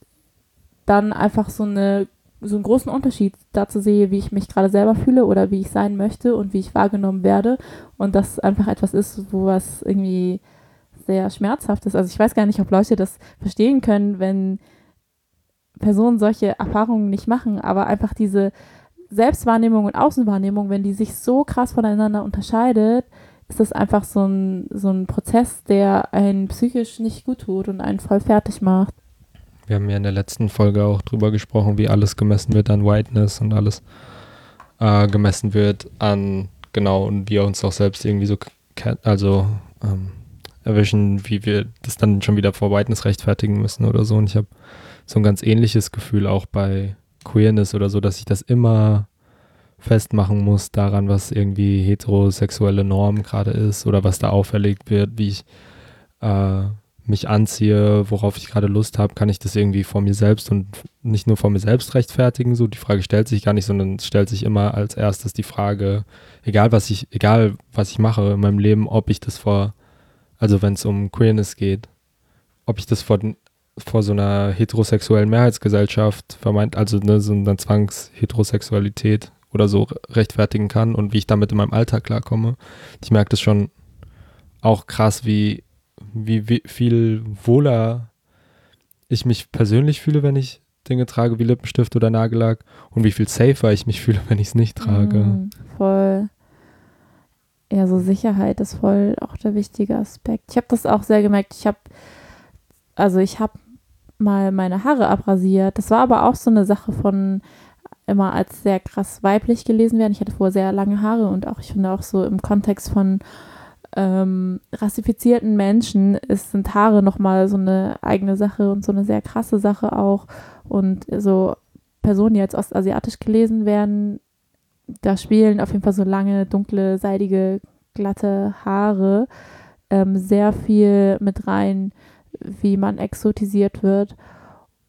dann einfach so eine so einen großen Unterschied dazu sehe, wie ich mich gerade selber fühle oder wie ich sein möchte und wie ich wahrgenommen werde und das einfach etwas ist, wo was irgendwie sehr schmerzhaft ist. Also ich weiß gar nicht, ob Leute das verstehen können, wenn Personen solche Erfahrungen nicht machen, aber einfach diese Selbstwahrnehmung und Außenwahrnehmung, wenn die sich so krass voneinander unterscheidet, ist das einfach so ein, so ein Prozess, der einen psychisch nicht gut tut und einen voll fertig macht. Wir haben ja in der letzten Folge auch drüber gesprochen, wie alles gemessen wird an Whiteness und alles äh, gemessen wird an, genau, und wir uns auch selbst irgendwie so, also ähm, erwischen, wie wir das dann schon wieder vor Whiteness rechtfertigen müssen oder so. Und ich habe so ein ganz ähnliches Gefühl auch bei Queerness oder so, dass ich das immer festmachen muss daran, was irgendwie heterosexuelle Norm gerade ist oder was da auferlegt wird, wie ich äh, mich anziehe, worauf ich gerade Lust habe, kann ich das irgendwie vor mir selbst und nicht nur vor mir selbst rechtfertigen. So, die Frage stellt sich gar nicht, sondern es stellt sich immer als erstes die Frage, egal was ich, egal was ich mache in meinem Leben, ob ich das vor, also wenn es um Queerness geht, ob ich das vor, vor so einer heterosexuellen Mehrheitsgesellschaft vermeint, also ne, so einer Zwangsheterosexualität oder so rechtfertigen kann und wie ich damit in meinem Alltag klarkomme. Ich merke das schon auch krass, wie, wie, wie viel wohler ich mich persönlich fühle, wenn ich Dinge trage wie Lippenstift oder Nagellack und wie viel safer ich mich [laughs] fühle, wenn ich es nicht trage. Mm, voll. Ja, so Sicherheit ist voll auch der wichtige Aspekt. Ich habe das auch sehr gemerkt. Ich habe, also ich habe mal meine Haare abrasiert. Das war aber auch so eine Sache von, immer als sehr krass weiblich gelesen werden. Ich hatte vorher sehr lange Haare und auch, ich finde auch so im Kontext von ähm, rassifizierten Menschen ist, sind Haare nochmal so eine eigene Sache und so eine sehr krasse Sache auch. Und so Personen, die als ostasiatisch gelesen werden, da spielen auf jeden Fall so lange, dunkle, seidige, glatte Haare ähm, sehr viel mit rein, wie man exotisiert wird.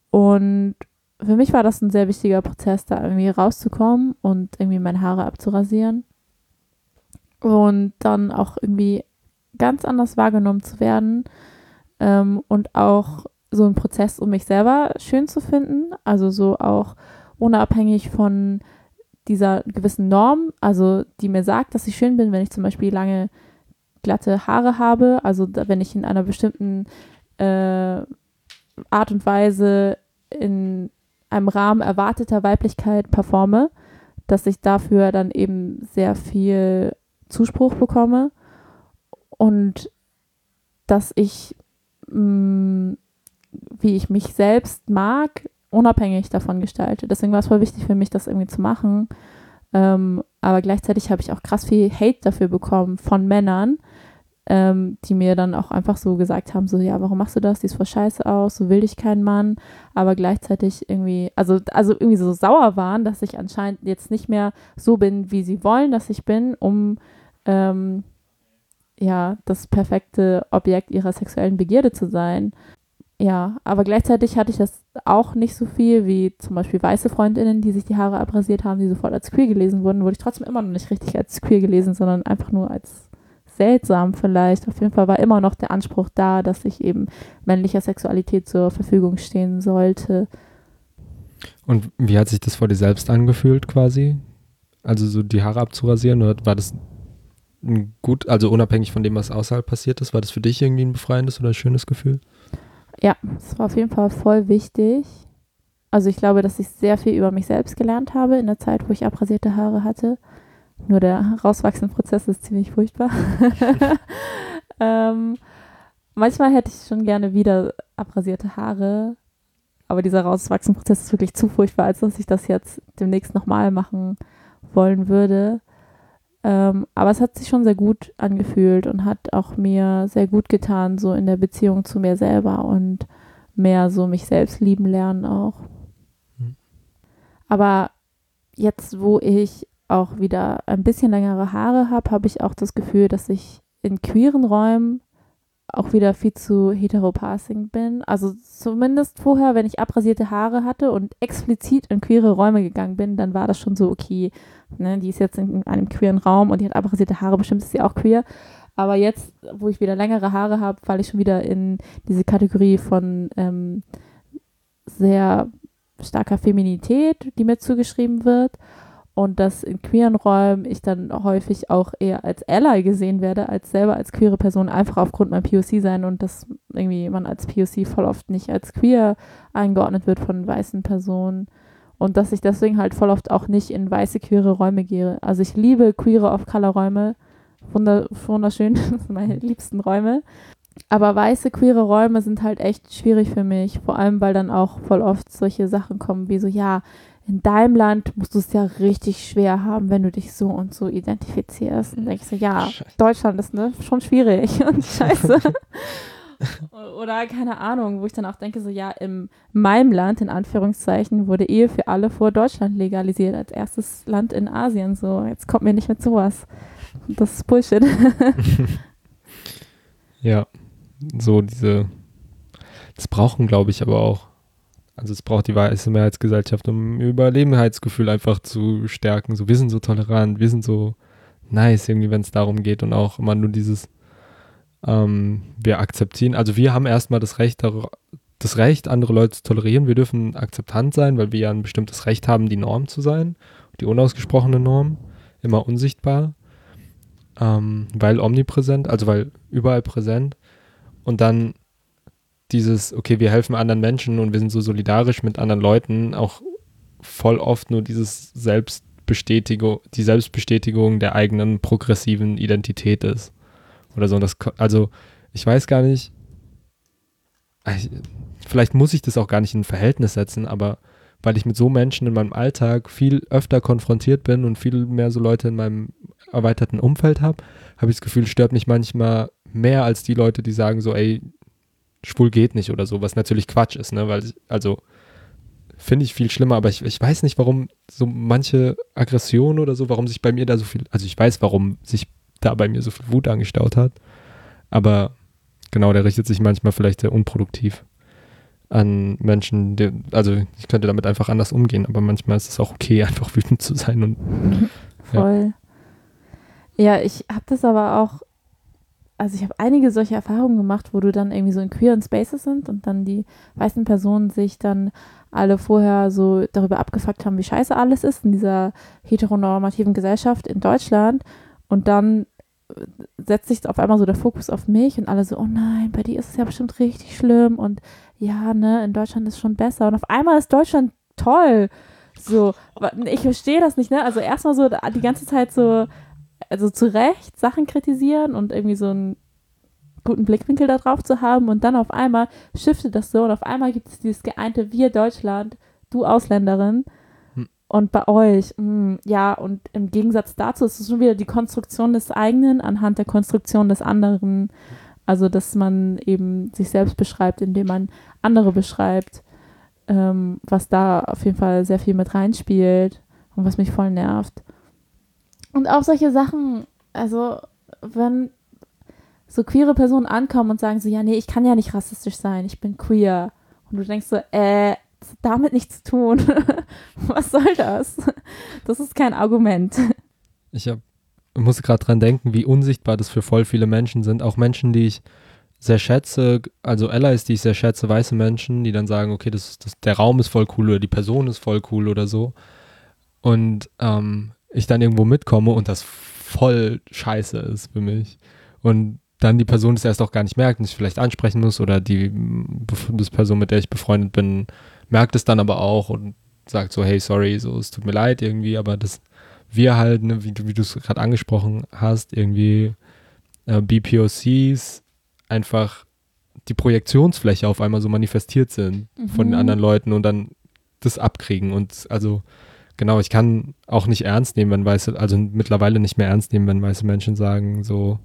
Und für mich war das ein sehr wichtiger Prozess, da irgendwie rauszukommen und irgendwie meine Haare abzurasieren. Und dann auch irgendwie ganz anders wahrgenommen zu werden. Ähm, und auch so ein Prozess, um mich selber schön zu finden. Also so auch unabhängig von dieser gewissen Norm, also die mir sagt, dass ich schön bin, wenn ich zum Beispiel lange glatte Haare habe, also wenn ich in einer bestimmten äh, Art und Weise in einem Rahmen erwarteter Weiblichkeit performe, dass ich dafür dann eben sehr viel Zuspruch bekomme und dass ich, mh, mm, wie ich mich selbst mag, unabhängig davon gestalte. Deswegen war es voll wichtig für mich, das irgendwie zu machen. Ähm, aber gleichzeitig habe ich auch krass viel Hate dafür bekommen von Männern, ähm, die mir dann auch einfach so gesagt haben, so, ja, warum machst du das? Die ist voll scheiße aus, so will ich keinen Mann, aber gleichzeitig irgendwie, also, also irgendwie so sauer waren, dass ich anscheinend jetzt nicht mehr so bin, wie sie wollen, dass ich bin, um ähm, ja, das perfekte Objekt ihrer sexuellen Begierde zu sein. Ja, aber gleichzeitig hatte ich das auch nicht so viel wie zum Beispiel weiße Freundinnen, die sich die Haare abrasiert haben, die sofort als queer gelesen wurden, wurde ich trotzdem immer noch nicht richtig als queer gelesen, sondern einfach nur als seltsam vielleicht. Auf jeden Fall war immer noch der Anspruch da, dass ich eben männlicher Sexualität zur Verfügung stehen sollte. Und wie hat sich das vor dir selbst angefühlt quasi? Also so die Haare abzurasieren oder war das gut, also unabhängig von dem, was außerhalb passiert ist, war das für dich irgendwie ein befreiendes oder ein schönes Gefühl? Ja, es war auf jeden Fall voll wichtig. Also ich glaube, dass ich sehr viel über mich selbst gelernt habe in der Zeit, wo ich abrasierte Haare hatte. Nur der rauswachsende Prozess ist ziemlich furchtbar. [laughs] ähm, manchmal hätte ich schon gerne wieder abrasierte Haare, aber dieser rauswachsende Prozess ist wirklich zu furchtbar, als dass ich das jetzt demnächst nochmal machen wollen würde. Ähm, aber es hat sich schon sehr gut angefühlt und hat auch mir sehr gut getan, so in der Beziehung zu mir selber und mehr so mich selbst lieben lernen auch. Mhm. Aber jetzt, wo ich auch wieder ein bisschen längere Haare habe, habe ich auch das Gefühl, dass ich in queeren Räumen auch wieder viel zu heteropassing bin. Also zumindest vorher, wenn ich abrasierte Haare hatte und explizit in queere Räume gegangen bin, dann war das schon so, okay, ne, die ist jetzt in einem queeren Raum und die hat abrasierte Haare, bestimmt ist sie auch queer. Aber jetzt, wo ich wieder längere Haare habe, falle ich schon wieder in diese Kategorie von ähm, sehr starker Feminität, die mir zugeschrieben wird und dass in queeren Räumen ich dann häufig auch eher als Ally gesehen werde, als selber als queere Person, einfach aufgrund meinem POC sein und dass irgendwie man als POC voll oft nicht als queer eingeordnet wird von weißen Personen und dass ich deswegen halt voll oft auch nicht in weiße queere Räume gehe. Also ich liebe queere Off-Color-Räume, wunderschön, [laughs] meine liebsten Räume. Aber weiße queere Räume sind halt echt schwierig für mich, vor allem weil dann auch voll oft solche Sachen kommen wie so, ja, in deinem Land musst du es ja richtig schwer haben, wenn du dich so und so identifizierst. Und denkst du, ja, Deutschland ist ne, schon schwierig [laughs] und scheiße. [laughs] Oder keine Ahnung, wo ich dann auch denke, so ja, in meinem Land, in Anführungszeichen, wurde Ehe für alle vor Deutschland legalisiert, als erstes Land in Asien. So, jetzt kommt mir nicht mit sowas. Das ist Bullshit. [laughs] ja, so diese, das brauchen, glaube ich, aber auch also es braucht die weiße Mehrheitsgesellschaft, um Überlebenheitsgefühl einfach zu stärken. So, wir sind so tolerant, wir sind so nice, irgendwie, wenn es darum geht und auch immer nur dieses, ähm, wir akzeptieren, also wir haben erstmal das Recht, das Recht, andere Leute zu tolerieren. Wir dürfen akzeptant sein, weil wir ja ein bestimmtes Recht haben, die Norm zu sein, die unausgesprochene Norm, immer unsichtbar, ähm, weil omnipräsent, also weil überall präsent. Und dann dieses, okay, wir helfen anderen Menschen und wir sind so solidarisch mit anderen Leuten, auch voll oft nur dieses Selbstbestätigung, die Selbstbestätigung der eigenen progressiven Identität ist. Oder so. Und das, also, ich weiß gar nicht, ich, vielleicht muss ich das auch gar nicht in ein Verhältnis setzen, aber weil ich mit so Menschen in meinem Alltag viel öfter konfrontiert bin und viel mehr so Leute in meinem erweiterten Umfeld habe, habe ich das Gefühl, stört mich manchmal mehr als die Leute, die sagen so, ey, schwul geht nicht oder so, was natürlich Quatsch ist, ne? Weil, also, finde ich viel schlimmer, aber ich, ich weiß nicht, warum so manche Aggressionen oder so, warum sich bei mir da so viel, also ich weiß, warum sich da bei mir so viel Wut angestaut hat, aber genau, der richtet sich manchmal vielleicht sehr unproduktiv an Menschen, die, also ich könnte damit einfach anders umgehen, aber manchmal ist es auch okay, [laughs] einfach wütend zu sein und [laughs] Voll. Ja, ja ich habe das aber auch also ich habe einige solche Erfahrungen gemacht, wo du dann irgendwie so in queeren Spaces sind und dann die weißen Personen sich dann alle vorher so darüber abgefuckt haben, wie scheiße alles ist in dieser heteronormativen Gesellschaft in Deutschland und dann äh, setzt sich auf einmal so der Fokus auf mich und alle so, oh nein, bei dir ist es ja bestimmt richtig schlimm und ja, ne, in Deutschland ist schon besser und auf einmal ist Deutschland toll. So, ich verstehe das nicht, ne? Also erstmal so die ganze Zeit so also zu Recht Sachen kritisieren und irgendwie so einen guten Blickwinkel darauf zu haben und dann auf einmal shiftet das so und auf einmal gibt es dieses geeinte Wir Deutschland, du Ausländerin hm. und bei euch, mh, hm, ja, und im Gegensatz dazu ist es schon wieder die Konstruktion des eigenen anhand der Konstruktion des anderen. Also, dass man eben sich selbst beschreibt, indem man andere beschreibt, ähm, was da auf jeden Fall sehr viel mit reinspielt und was mich voll nervt. Und auch solche Sachen, also wenn so queere Personen ankommen und sagen so, ja, nee, ich kann ja nicht rassistisch sein, ich bin queer. Und du denkst so, äh, das hat damit nichts zu tun. [laughs] Was soll das? Das ist kein Argument. Ich hab, muss gerade dran denken, wie unsichtbar das für voll viele Menschen sind. Auch Menschen, die ich sehr schätze, also Allies, die ich sehr schätze, weiße Menschen, die dann sagen, okay, das, das, der Raum ist voll cool oder die Person ist voll cool oder so. Und ähm, ich dann irgendwo mitkomme und das voll scheiße ist für mich. Und dann die Person das erst auch gar nicht merkt und ich vielleicht ansprechen muss oder die das Person, mit der ich befreundet bin, merkt es dann aber auch und sagt so, hey, sorry, so, es tut mir leid irgendwie, aber das wir halt, ne, wie, wie du es gerade angesprochen hast, irgendwie äh, BPOCs einfach die Projektionsfläche auf einmal so manifestiert sind mhm. von den anderen Leuten und dann das abkriegen und also genau, ich kann auch nicht ernst nehmen, wenn weiße, also mittlerweile nicht mehr ernst nehmen, wenn weiße Menschen sagen, so,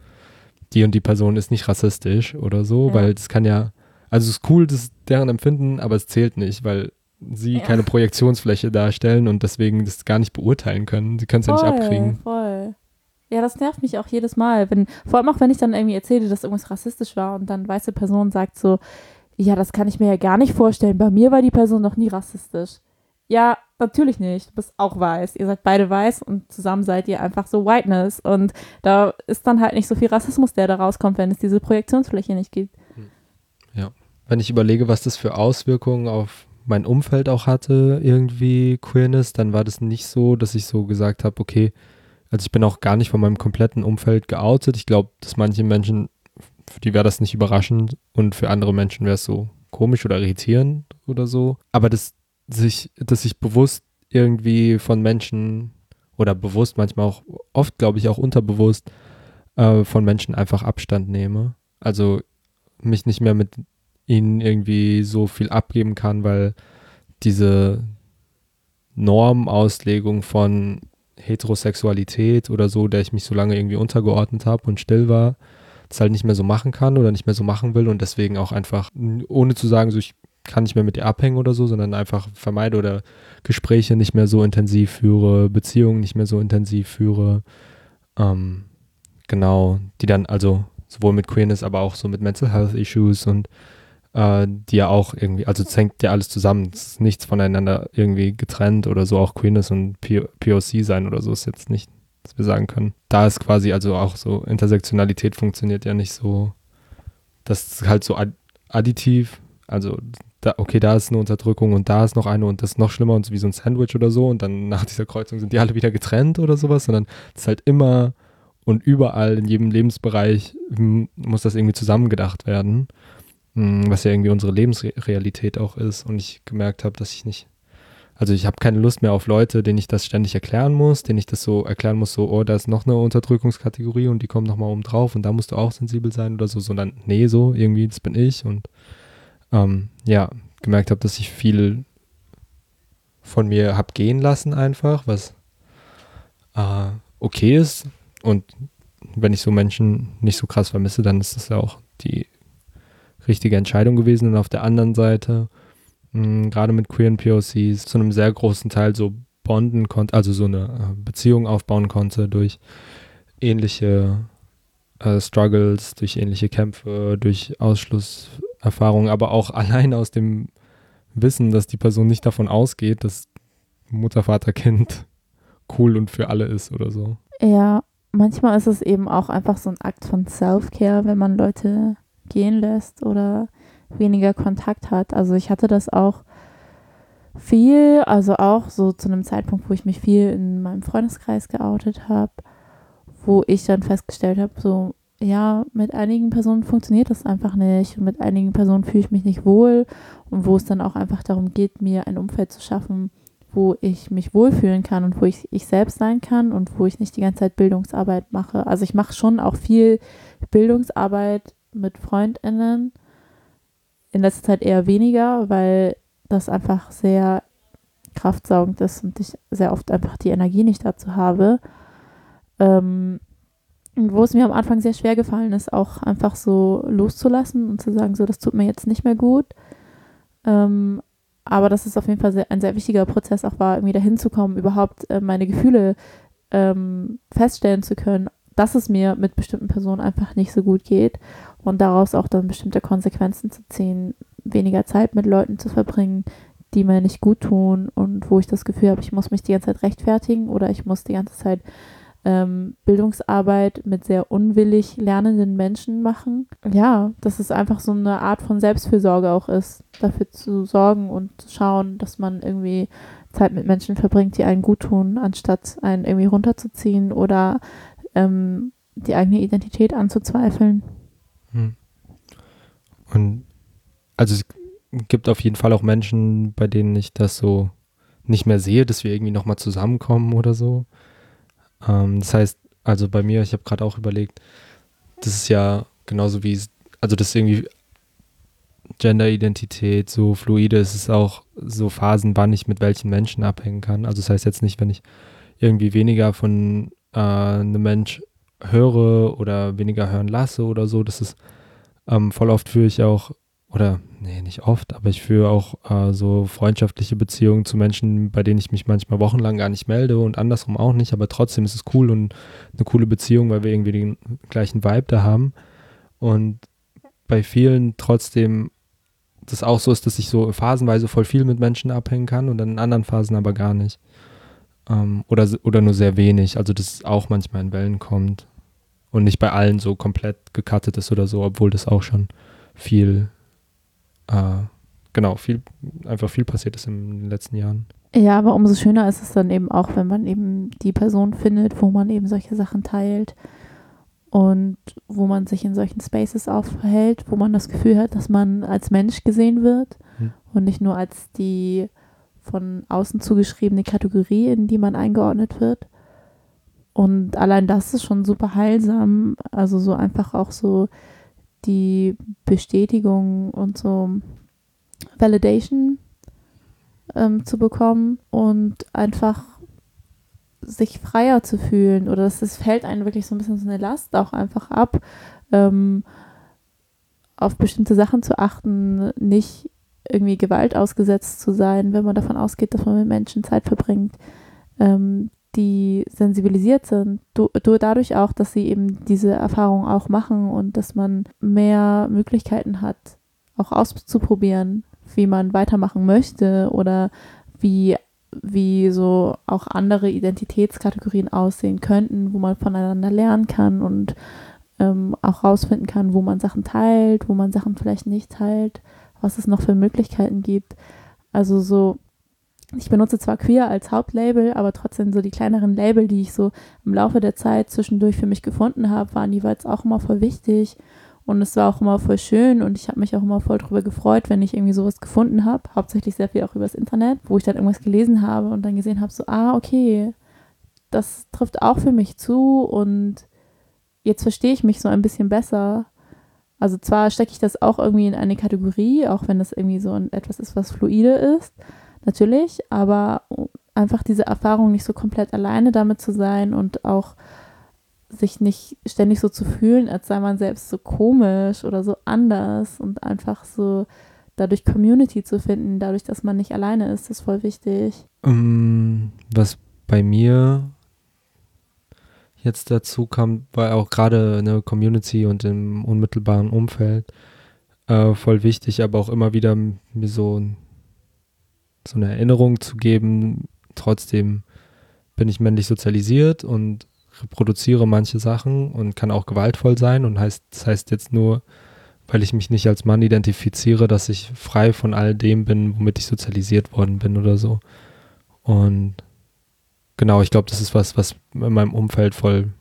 die und die Person ist nicht rassistisch oder so, ja. weil das kann ja, also es ist cool, das deren Empfinden, aber es zählt nicht, weil sie ja. keine Projektionsfläche darstellen und deswegen das gar nicht beurteilen können. Sie können es ja nicht abkriegen. Voll. Ja, das nervt mich auch jedes Mal. Wenn, vor allem auch, wenn ich dann irgendwie erzähle, dass irgendwas rassistisch war und dann weiße Person sagt so, ja, das kann ich mir ja gar nicht vorstellen. Bei mir war die Person noch nie rassistisch. Ja, natürlich nicht. Du bist auch weiß. Ihr seid beide weiß und zusammen seid ihr einfach so Whiteness. Und da ist dann halt nicht so viel Rassismus, der da rauskommt, wenn es diese Projektionsfläche nicht gibt. Ja. Wenn ich überlege, was das für Auswirkungen auf mein Umfeld auch hatte, irgendwie Queerness, dann war das nicht so, dass ich so gesagt habe, okay, also ich bin auch gar nicht von meinem kompletten Umfeld geoutet. Ich glaube, dass manche Menschen, für die wäre das nicht überraschend und für andere Menschen wäre es so komisch oder irritierend oder so. Aber das sich, dass ich bewusst irgendwie von Menschen oder bewusst, manchmal auch oft, glaube ich, auch unterbewusst äh, von Menschen einfach Abstand nehme. Also mich nicht mehr mit ihnen irgendwie so viel abgeben kann, weil diese Normauslegung von Heterosexualität oder so, der ich mich so lange irgendwie untergeordnet habe und still war, das halt nicht mehr so machen kann oder nicht mehr so machen will und deswegen auch einfach, ohne zu sagen, so ich kann nicht mehr mit ihr abhängen oder so, sondern einfach vermeide oder Gespräche nicht mehr so intensiv führe, Beziehungen nicht mehr so intensiv führe. Ähm, genau, die dann also sowohl mit Queerness, aber auch so mit Mental Health Issues und äh, die ja auch irgendwie, also es hängt ja alles zusammen, es ist nichts voneinander irgendwie getrennt oder so, auch Queerness und POC sein oder so ist jetzt nicht, dass wir sagen können. Da ist quasi also auch so, Intersektionalität funktioniert ja nicht so, das ist halt so additiv, also da, okay, da ist eine Unterdrückung und da ist noch eine und das ist noch schlimmer und so wie so ein Sandwich oder so und dann nach dieser Kreuzung sind die alle wieder getrennt oder sowas, sondern es ist halt immer und überall in jedem Lebensbereich muss das irgendwie zusammengedacht werden, hm, was ja irgendwie unsere Lebensrealität auch ist und ich gemerkt habe, dass ich nicht, also ich habe keine Lust mehr auf Leute, denen ich das ständig erklären muss, denen ich das so erklären muss, so, oh, da ist noch eine Unterdrückungskategorie und die kommt nochmal oben drauf und da musst du auch sensibel sein oder so, sondern nee, so irgendwie, das bin ich und ähm, ja, gemerkt habe, dass ich viel von mir habe gehen lassen einfach, was äh, okay ist. Und wenn ich so Menschen nicht so krass vermisse, dann ist das ja auch die richtige Entscheidung gewesen. Und auf der anderen Seite, gerade mit queeren POCs, zu einem sehr großen Teil so bonden konnte, also so eine äh, Beziehung aufbauen konnte durch ähnliche äh, Struggles, durch ähnliche Kämpfe, durch Ausschluss Erfahrung, aber auch [laughs] allein aus dem Wissen, dass die Person nicht davon ausgeht, dass Mutter, Vater, Kind cool und für alle ist oder so. Ja, manchmal ist es eben auch einfach so ein Akt von Self-Care, wenn man Leute gehen lässt oder weniger Kontakt hat. Also ich hatte das auch viel, also auch so zu einem Zeitpunkt, wo ich mich viel in meinem Freundeskreis geoutet habe, wo ich dann festgestellt habe, so ja, mit einigen Personen funktioniert das einfach nicht und mit einigen Personen fühle ich mich nicht wohl und wo es dann auch einfach darum geht, mir ein Umfeld zu schaffen, wo ich mich wohlfühlen kann und wo ich ich selbst sein kann und wo ich nicht die ganze Zeit Bildungsarbeit mache. Also ich mache schon auch viel Bildungsarbeit mit Freundinnen. In letzter Zeit eher weniger, weil das einfach sehr kraftsaugend ist und ich sehr oft einfach die Energie nicht dazu habe. Ähm, wo es mir am Anfang sehr schwer gefallen ist, auch einfach so loszulassen und zu sagen, so, das tut mir jetzt nicht mehr gut. Ähm, aber dass es auf jeden Fall sehr, ein sehr wichtiger Prozess auch war, irgendwie dahin zu kommen, überhaupt äh, meine Gefühle ähm, feststellen zu können, dass es mir mit bestimmten Personen einfach nicht so gut geht und daraus auch dann bestimmte Konsequenzen zu ziehen, weniger Zeit mit Leuten zu verbringen, die mir nicht gut tun und wo ich das Gefühl habe, ich muss mich die ganze Zeit rechtfertigen oder ich muss die ganze Zeit ähm, Bildungsarbeit mit sehr unwillig lernenden Menschen machen. Ja, dass es einfach so eine Art von Selbstfürsorge auch ist, dafür zu sorgen und zu schauen, dass man irgendwie Zeit mit Menschen verbringt, die einen gut tun, anstatt einen irgendwie runterzuziehen oder ähm, die eigene Identität anzuzweifeln. Hm. Und also es gibt auf jeden Fall auch Menschen, bei denen ich das so nicht mehr sehe, dass wir irgendwie nochmal zusammenkommen oder so. Ähm, das heißt, also bei mir, ich habe gerade auch überlegt, das ist ja genauso wie, also das ist irgendwie Genderidentität so fluide, es ist auch so Phasen, wann ich mit welchen Menschen abhängen kann. Also das heißt jetzt nicht, wenn ich irgendwie weniger von äh, einem Mensch höre oder weniger hören lasse oder so, das ist ähm, voll oft führe ich auch oder nee, nicht oft, aber ich führe auch äh, so freundschaftliche Beziehungen zu Menschen, bei denen ich mich manchmal wochenlang gar nicht melde und andersrum auch nicht, aber trotzdem ist es cool und eine coole Beziehung, weil wir irgendwie den gleichen Vibe da haben. Und bei vielen trotzdem das auch so ist, dass ich so phasenweise voll viel mit Menschen abhängen kann und dann in anderen Phasen aber gar nicht. Ähm, oder, oder nur sehr wenig. Also dass es auch manchmal in Wellen kommt und nicht bei allen so komplett gecuttet ist oder so, obwohl das auch schon viel äh, genau, viel, einfach viel passiert ist in den letzten Jahren. Ja, aber umso schöner ist es dann eben auch, wenn man eben die Person findet, wo man eben solche Sachen teilt und wo man sich in solchen Spaces aufhält, wo man das Gefühl hat, dass man als Mensch gesehen wird hm. und nicht nur als die von außen zugeschriebene Kategorie, in die man eingeordnet wird. Und allein das ist schon super heilsam. Also so einfach auch so die Bestätigung und so Validation ähm, zu bekommen und einfach sich freier zu fühlen. Oder es fällt einem wirklich so ein bisschen so eine Last auch einfach ab, ähm, auf bestimmte Sachen zu achten, nicht irgendwie Gewalt ausgesetzt zu sein, wenn man davon ausgeht, dass man mit Menschen Zeit verbringt, ähm, die sensibilisiert sind, du, du, dadurch auch, dass sie eben diese Erfahrung auch machen und dass man mehr Möglichkeiten hat, auch auszuprobieren, wie man weitermachen möchte oder wie, wie so auch andere Identitätskategorien aussehen könnten, wo man voneinander lernen kann und ähm, auch rausfinden kann, wo man Sachen teilt, wo man Sachen vielleicht nicht teilt, was es noch für Möglichkeiten gibt. Also so ich benutze zwar Queer als Hauptlabel, aber trotzdem so die kleineren Label, die ich so im Laufe der Zeit zwischendurch für mich gefunden habe, waren jeweils auch immer voll wichtig. Und es war auch immer voll schön und ich habe mich auch immer voll darüber gefreut, wenn ich irgendwie sowas gefunden habe. Hauptsächlich sehr viel auch übers Internet, wo ich dann irgendwas gelesen habe und dann gesehen habe, so, ah, okay, das trifft auch für mich zu und jetzt verstehe ich mich so ein bisschen besser. Also zwar stecke ich das auch irgendwie in eine Kategorie, auch wenn das irgendwie so etwas ist, was fluide ist natürlich, aber einfach diese Erfahrung nicht so komplett alleine damit zu sein und auch sich nicht ständig so zu fühlen, als sei man selbst so komisch oder so anders und einfach so dadurch Community zu finden, dadurch, dass man nicht alleine ist, ist voll wichtig. Ähm, was bei mir jetzt dazu kam, war auch gerade eine Community und im unmittelbaren Umfeld äh, voll wichtig, aber auch immer wieder mir so so eine Erinnerung zu geben, trotzdem bin ich männlich sozialisiert und reproduziere manche Sachen und kann auch gewaltvoll sein und heißt, das heißt jetzt nur, weil ich mich nicht als Mann identifiziere, dass ich frei von all dem bin, womit ich sozialisiert worden bin oder so. Und genau, ich glaube, das ist was, was in meinem Umfeld voll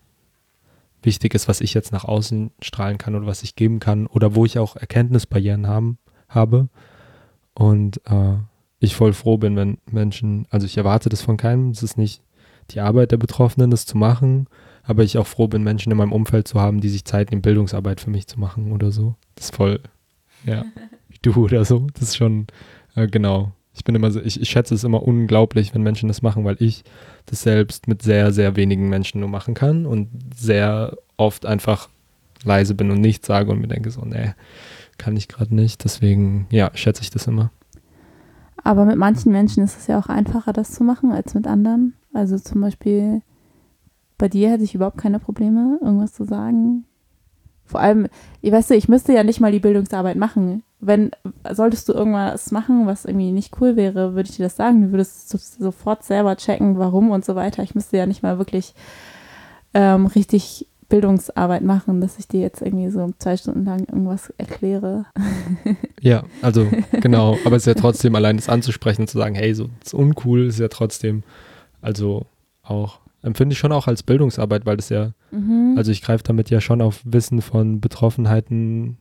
wichtig ist, was ich jetzt nach außen strahlen kann oder was ich geben kann oder wo ich auch Erkenntnisbarrieren haben, habe. Und äh, ich voll froh bin, wenn Menschen, also ich erwarte das von keinem, es ist nicht die Arbeit der Betroffenen, das zu machen, aber ich auch froh bin, Menschen in meinem Umfeld zu haben, die sich Zeit nehmen, Bildungsarbeit für mich zu machen oder so. Das ist voll, ja, [laughs] wie du oder so. Das ist schon, äh, genau. Ich bin immer so, ich, ich schätze es immer unglaublich, wenn Menschen das machen, weil ich das selbst mit sehr, sehr wenigen Menschen nur machen kann und sehr oft einfach leise bin und nichts sage und mir denke so, nee, kann ich gerade nicht. Deswegen, ja, schätze ich das immer. Aber mit manchen Menschen ist es ja auch einfacher, das zu machen, als mit anderen. Also zum Beispiel bei dir hätte ich überhaupt keine Probleme, irgendwas zu sagen. Vor allem, ich weiß, ich müsste ja nicht mal die Bildungsarbeit machen. Wenn, solltest du irgendwas machen, was irgendwie nicht cool wäre, würde ich dir das sagen. Du würdest sofort selber checken, warum und so weiter. Ich müsste ja nicht mal wirklich ähm, richtig Bildungsarbeit machen, dass ich dir jetzt irgendwie so zwei Stunden lang irgendwas erkläre. [laughs] Ja, also genau, aber es ist ja trotzdem allein das anzusprechen und zu sagen, hey, so ist uncool, ist ja trotzdem, also auch, empfinde ich schon auch als Bildungsarbeit, weil das ja, mhm. also ich greife damit ja schon auf Wissen von Betroffenheiten,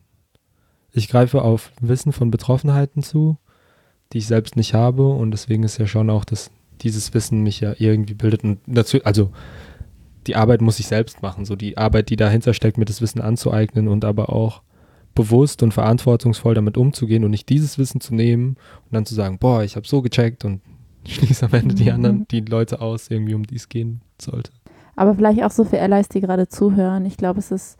ich greife auf Wissen von Betroffenheiten zu, die ich selbst nicht habe und deswegen ist ja schon auch, dass dieses Wissen mich ja irgendwie bildet und dazu, also die Arbeit muss ich selbst machen, so die Arbeit, die dahinter steckt, mir das Wissen anzueignen und aber auch bewusst und verantwortungsvoll damit umzugehen und nicht dieses Wissen zu nehmen und dann zu sagen, boah, ich habe so gecheckt und [laughs] schließe am Ende die mhm. anderen, die Leute aus, irgendwie um die es gehen sollte. Aber vielleicht auch so für Allies, die gerade zuhören. Ich glaube, es ist,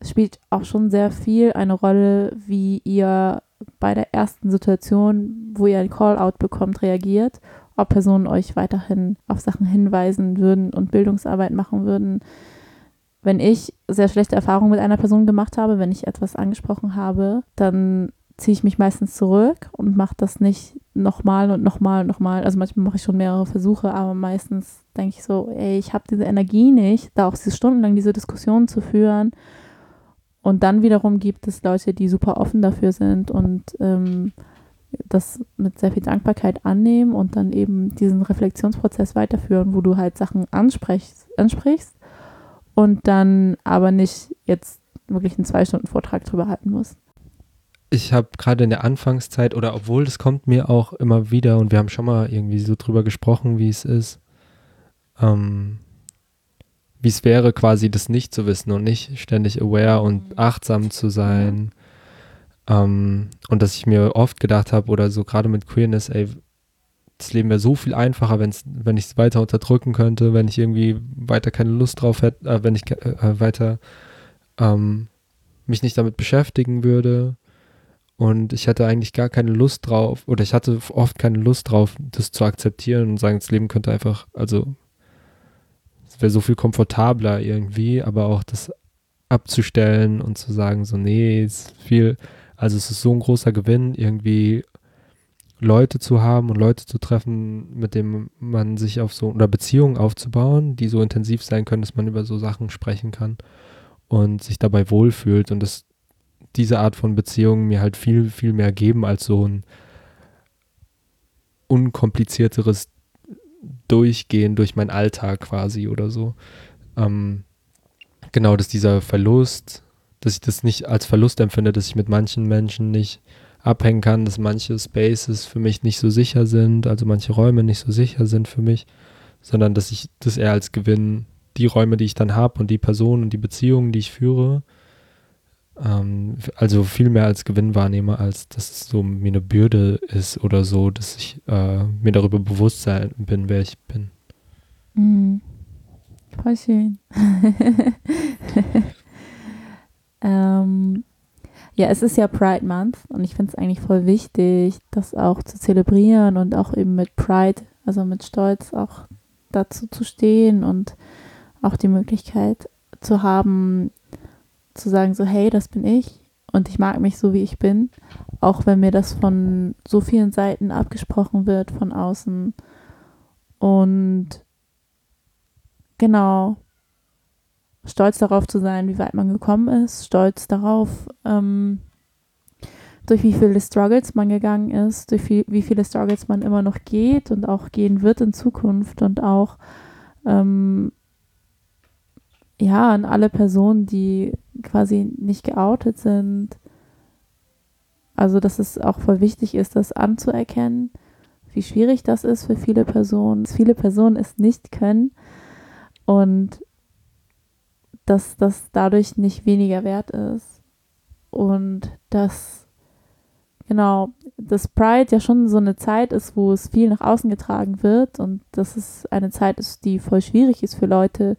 es spielt auch schon sehr viel eine Rolle, wie ihr bei der ersten Situation, wo ihr ein Call-out bekommt, reagiert, ob Personen euch weiterhin auf Sachen hinweisen würden und Bildungsarbeit machen würden. Wenn ich sehr schlechte Erfahrungen mit einer Person gemacht habe, wenn ich etwas angesprochen habe, dann ziehe ich mich meistens zurück und mache das nicht nochmal und nochmal und nochmal. Also manchmal mache ich schon mehrere Versuche, aber meistens denke ich so, ey, ich habe diese Energie nicht, da auch stundenlang diese Diskussion zu führen. Und dann wiederum gibt es Leute, die super offen dafür sind und ähm, das mit sehr viel Dankbarkeit annehmen und dann eben diesen Reflexionsprozess weiterführen, wo du halt Sachen ansprichst, ansprichst und dann aber nicht jetzt wirklich einen zwei Stunden Vortrag drüber halten musst ich habe gerade in der Anfangszeit oder obwohl das kommt mir auch immer wieder und wir haben schon mal irgendwie so drüber gesprochen, wie es ist, ähm, wie es wäre quasi das nicht zu wissen und nicht ständig aware und mhm. achtsam zu sein. Ja. Ähm, und dass ich mir oft gedacht habe oder so gerade mit Queerness, ey, das Leben wäre so viel einfacher, wenn's, wenn ich es weiter unterdrücken könnte, wenn ich irgendwie weiter keine Lust drauf hätte, äh, wenn ich äh, weiter ähm, mich nicht damit beschäftigen würde. Und ich hatte eigentlich gar keine Lust drauf, oder ich hatte oft keine Lust drauf, das zu akzeptieren und sagen, das Leben könnte einfach, also es wäre so viel komfortabler irgendwie, aber auch das abzustellen und zu sagen, so, nee, es ist viel, also es ist so ein großer Gewinn, irgendwie Leute zu haben und Leute zu treffen, mit denen man sich auf so, oder Beziehungen aufzubauen, die so intensiv sein können, dass man über so Sachen sprechen kann und sich dabei wohlfühlt. Und das diese Art von Beziehungen mir halt viel, viel mehr geben als so ein unkomplizierteres Durchgehen durch meinen Alltag quasi oder so. Ähm, genau, dass dieser Verlust, dass ich das nicht als Verlust empfinde, dass ich mit manchen Menschen nicht abhängen kann, dass manche Spaces für mich nicht so sicher sind, also manche Räume nicht so sicher sind für mich, sondern dass ich das eher als Gewinn, die Räume, die ich dann habe und die Personen und die Beziehungen, die ich führe, ähm, also viel mehr als Gewinn wahrnehme, als dass es so mir eine Bürde ist oder so, dass ich äh, mir darüber bewusst sein bin, wer ich bin. Mhm. Voll schön. [laughs] ähm, ja, es ist ja Pride Month und ich finde es eigentlich voll wichtig, das auch zu zelebrieren und auch eben mit Pride, also mit Stolz auch dazu zu stehen und auch die Möglichkeit zu haben, zu sagen, so, hey, das bin ich und ich mag mich so, wie ich bin, auch wenn mir das von so vielen Seiten abgesprochen wird von außen. Und genau, stolz darauf zu sein, wie weit man gekommen ist, stolz darauf, ähm, durch wie viele Struggles man gegangen ist, durch wie, wie viele Struggles man immer noch geht und auch gehen wird in Zukunft und auch ähm, ja, an alle Personen, die quasi nicht geoutet sind. Also, dass es auch voll wichtig ist, das anzuerkennen, wie schwierig das ist für viele Personen, dass viele Personen es nicht können und dass das dadurch nicht weniger wert ist. Und dass, genau, dass Pride ja schon so eine Zeit ist, wo es viel nach außen getragen wird und dass es eine Zeit ist, die voll schwierig ist für Leute,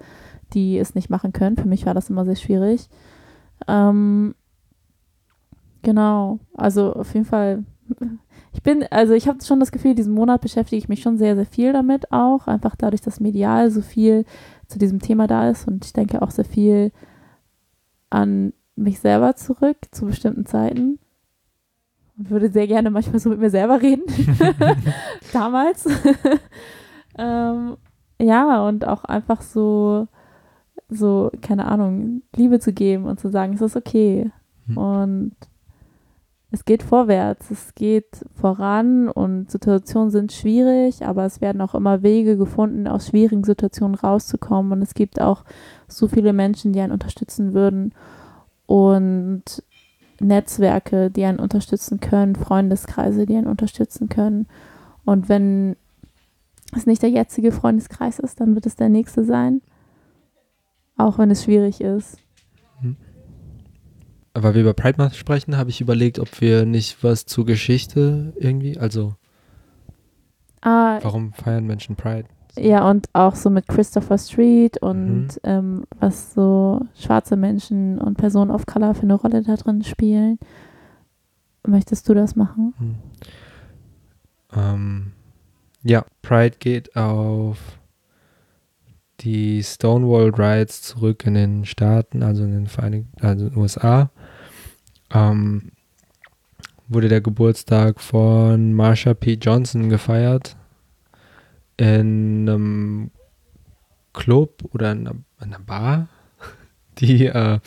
die es nicht machen können. Für mich war das immer sehr schwierig. Ähm, genau, also auf jeden Fall. Ich bin, also ich habe schon das Gefühl, diesen Monat beschäftige ich mich schon sehr, sehr viel damit auch. Einfach dadurch, dass medial so viel zu diesem Thema da ist und ich denke auch sehr viel an mich selber zurück zu bestimmten Zeiten und würde sehr gerne manchmal so mit mir selber reden. [laughs] Damals. [laughs] ähm, ja, und auch einfach so so, keine Ahnung, Liebe zu geben und zu sagen, es ist okay. Mhm. Und es geht vorwärts, es geht voran und Situationen sind schwierig, aber es werden auch immer Wege gefunden, aus schwierigen Situationen rauszukommen. Und es gibt auch so viele Menschen, die einen unterstützen würden und Netzwerke, die einen unterstützen können, Freundeskreise, die einen unterstützen können. Und wenn es nicht der jetzige Freundeskreis ist, dann wird es der nächste sein. Auch wenn es schwierig ist. Hm. Weil wir über Pride Month sprechen, habe ich überlegt, ob wir nicht was zur Geschichte irgendwie, also ah, warum feiern Menschen Pride? Ja, und auch so mit Christopher Street und mhm. ähm, was so schwarze Menschen und Personen of Color für eine Rolle da drin spielen. möchtest du das machen? Hm. Ähm, ja, Pride geht auf die Stonewall Riots zurück in den Staaten, also in den Vereinigten, also in den USA. Ähm, wurde der Geburtstag von Marsha P. Johnson gefeiert in einem Club oder in einer, in einer Bar, [laughs] die äh,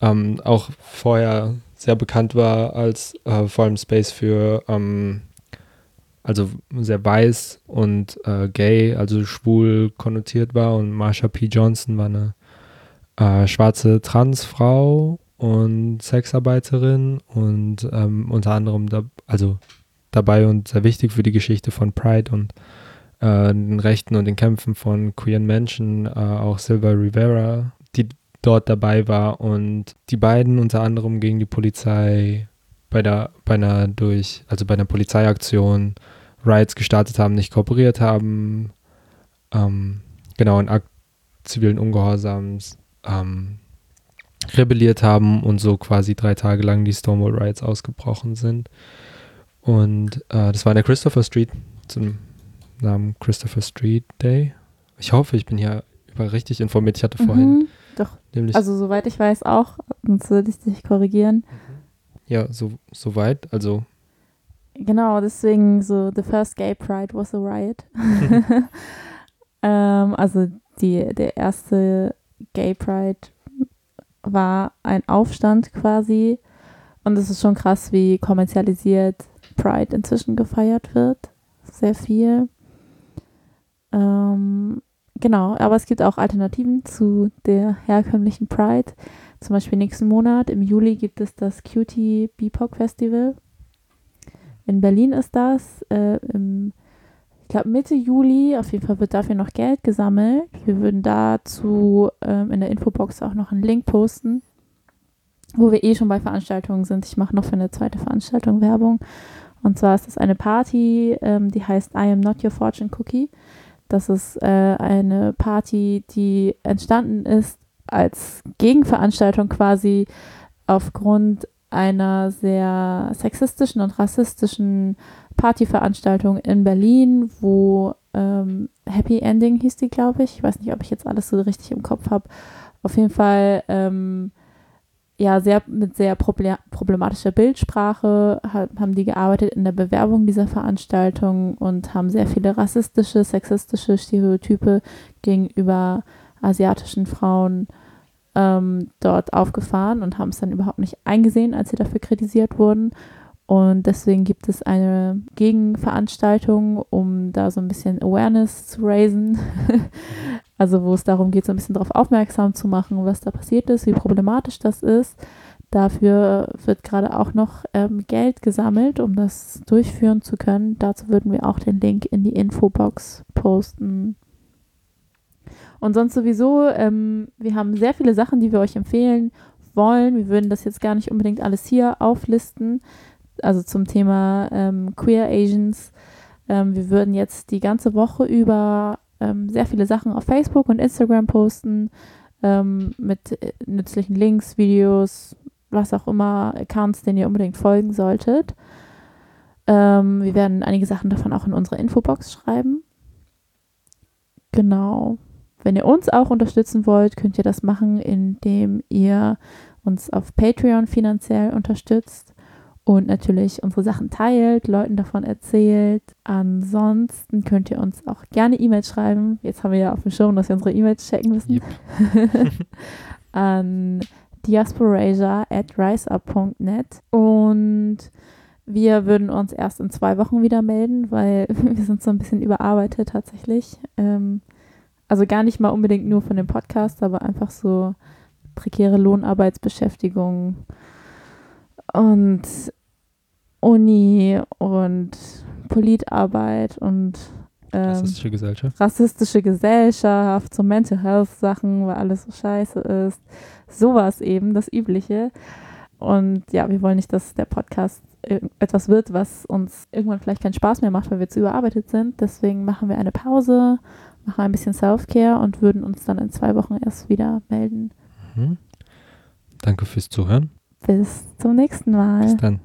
ähm, auch vorher sehr bekannt war als äh, vor allem Space für ähm, also sehr weiß und äh, gay, also schwul konnotiert war und Marsha P. Johnson war eine äh, schwarze Transfrau und Sexarbeiterin und ähm, unter anderem da, also dabei und sehr wichtig für die Geschichte von Pride und äh, den Rechten und den Kämpfen von queeren Menschen, äh, auch Silva Rivera, die dort dabei war und die beiden unter anderem gegen die Polizei bei der bei einer durch also bei einer Polizeiaktion Riots gestartet haben, nicht kooperiert haben, ähm, genau in Akt zivilen Ungehorsams ähm, rebelliert haben und so quasi drei Tage lang die Stonewall Riots ausgebrochen sind. Und äh, das war in der Christopher Street zum Namen Christopher Street Day. Ich hoffe, ich bin hier über richtig informiert. Ich hatte vorhin Mhm, doch. nämlich Also soweit ich weiß auch, sonst würde ich dich korrigieren. ja so so weit. Also Genau, deswegen so The First Gay Pride was a riot. [laughs] ähm, also die, der erste Gay Pride war ein Aufstand quasi. Und es ist schon krass, wie kommerzialisiert Pride inzwischen gefeiert wird. Sehr viel. Ähm, genau, aber es gibt auch Alternativen zu der herkömmlichen Pride. Zum Beispiel nächsten Monat, im Juli, gibt es das Cutie BIPOC Festival. In Berlin ist das. Äh, im, glaube Mitte Juli, auf jeden Fall wird dafür noch Geld gesammelt. Wir würden dazu ähm, in der Infobox auch noch einen Link posten, wo wir eh schon bei Veranstaltungen sind. Ich mache noch für eine zweite Veranstaltung Werbung. Und zwar ist das eine Party, ähm, die heißt I Am Not Your Fortune Cookie. Das ist äh, eine Party, die entstanden ist als Gegenveranstaltung quasi aufgrund einer sehr sexistischen und rassistischen Partyveranstaltung in Berlin, wo ähm, Happy Ending hieß die, glaube ich. Ich weiß nicht, ob ich jetzt alles so richtig im Kopf habe. Auf jeden Fall ähm, ja sehr mit sehr proble problematischer Bildsprache ha haben die gearbeitet in der Bewerbung dieser Veranstaltung und haben sehr viele rassistische, sexistische Stereotype gegenüber asiatischen Frauen ähm, dort aufgefahren und haben es dann überhaupt nicht eingesehen, als sie dafür kritisiert wurden. Und deswegen gibt es eine Gegenveranstaltung, um da so ein bisschen Awareness zu raisen. [laughs] also wo es darum geht, so ein bisschen darauf aufmerksam zu machen, was da passiert ist, wie problematisch das ist. Dafür wird gerade auch noch ähm, Geld gesammelt, um das durchführen zu können. Dazu würden wir auch den Link in die Infobox posten. Und sonst sowieso, ähm, wir haben sehr viele Sachen, die wir euch empfehlen wollen. Wir würden das jetzt gar nicht unbedingt alles hier auflisten. Also zum Thema ähm, Queer Asians. Ähm, wir würden jetzt die ganze Woche über ähm, sehr viele Sachen auf Facebook und Instagram posten. ähm, mit äh, nützlichen Links, Videos, was auch immer, Accounts, denen ihr unbedingt folgen solltet. Ähm, wir werden einige Sachen davon auch in unsere Infobox schreiben. Genau. Wenn ihr uns auch unterstützen wollt, könnt ihr das machen, indem ihr uns auf Patreon finanziell unterstützt und natürlich unsere Sachen teilt, Leuten davon erzählt. Ansonsten könnt ihr uns auch gerne E-Mails schreiben. Jetzt haben wir ja auf dem Schirm, dass wir unsere E-Mails checken müssen. Yep. [laughs] An diasporasia at riseup.net und wir würden uns erst in zwei Wochen wieder melden, weil [laughs] wir sind so ein bisschen überarbeitet tatsächlich. Ähm, also gar nicht mal unbedingt nur von dem Podcast, aber einfach so prekäre Lohnarbeitsbeschäftigung und Uni und Politarbeit und ähm, Rassistische Gesellschaft. rassistische Gesellschaft, so Mental Health Sachen, weil alles so scheiße ist. Sowas eben, das Übliche. Und ja, wir wollen nicht, dass der Podcast etwas wird, was uns irgendwann vielleicht keinen Spaß mehr macht, weil wir zu überarbeitet sind. Deswegen machen wir eine Pause, machen ein bisschen Self-Care und würden uns dann in zwei Wochen erst wieder melden. Mhm. Danke fürs Zuhören. Bis zum nächsten Mal. Bis dann.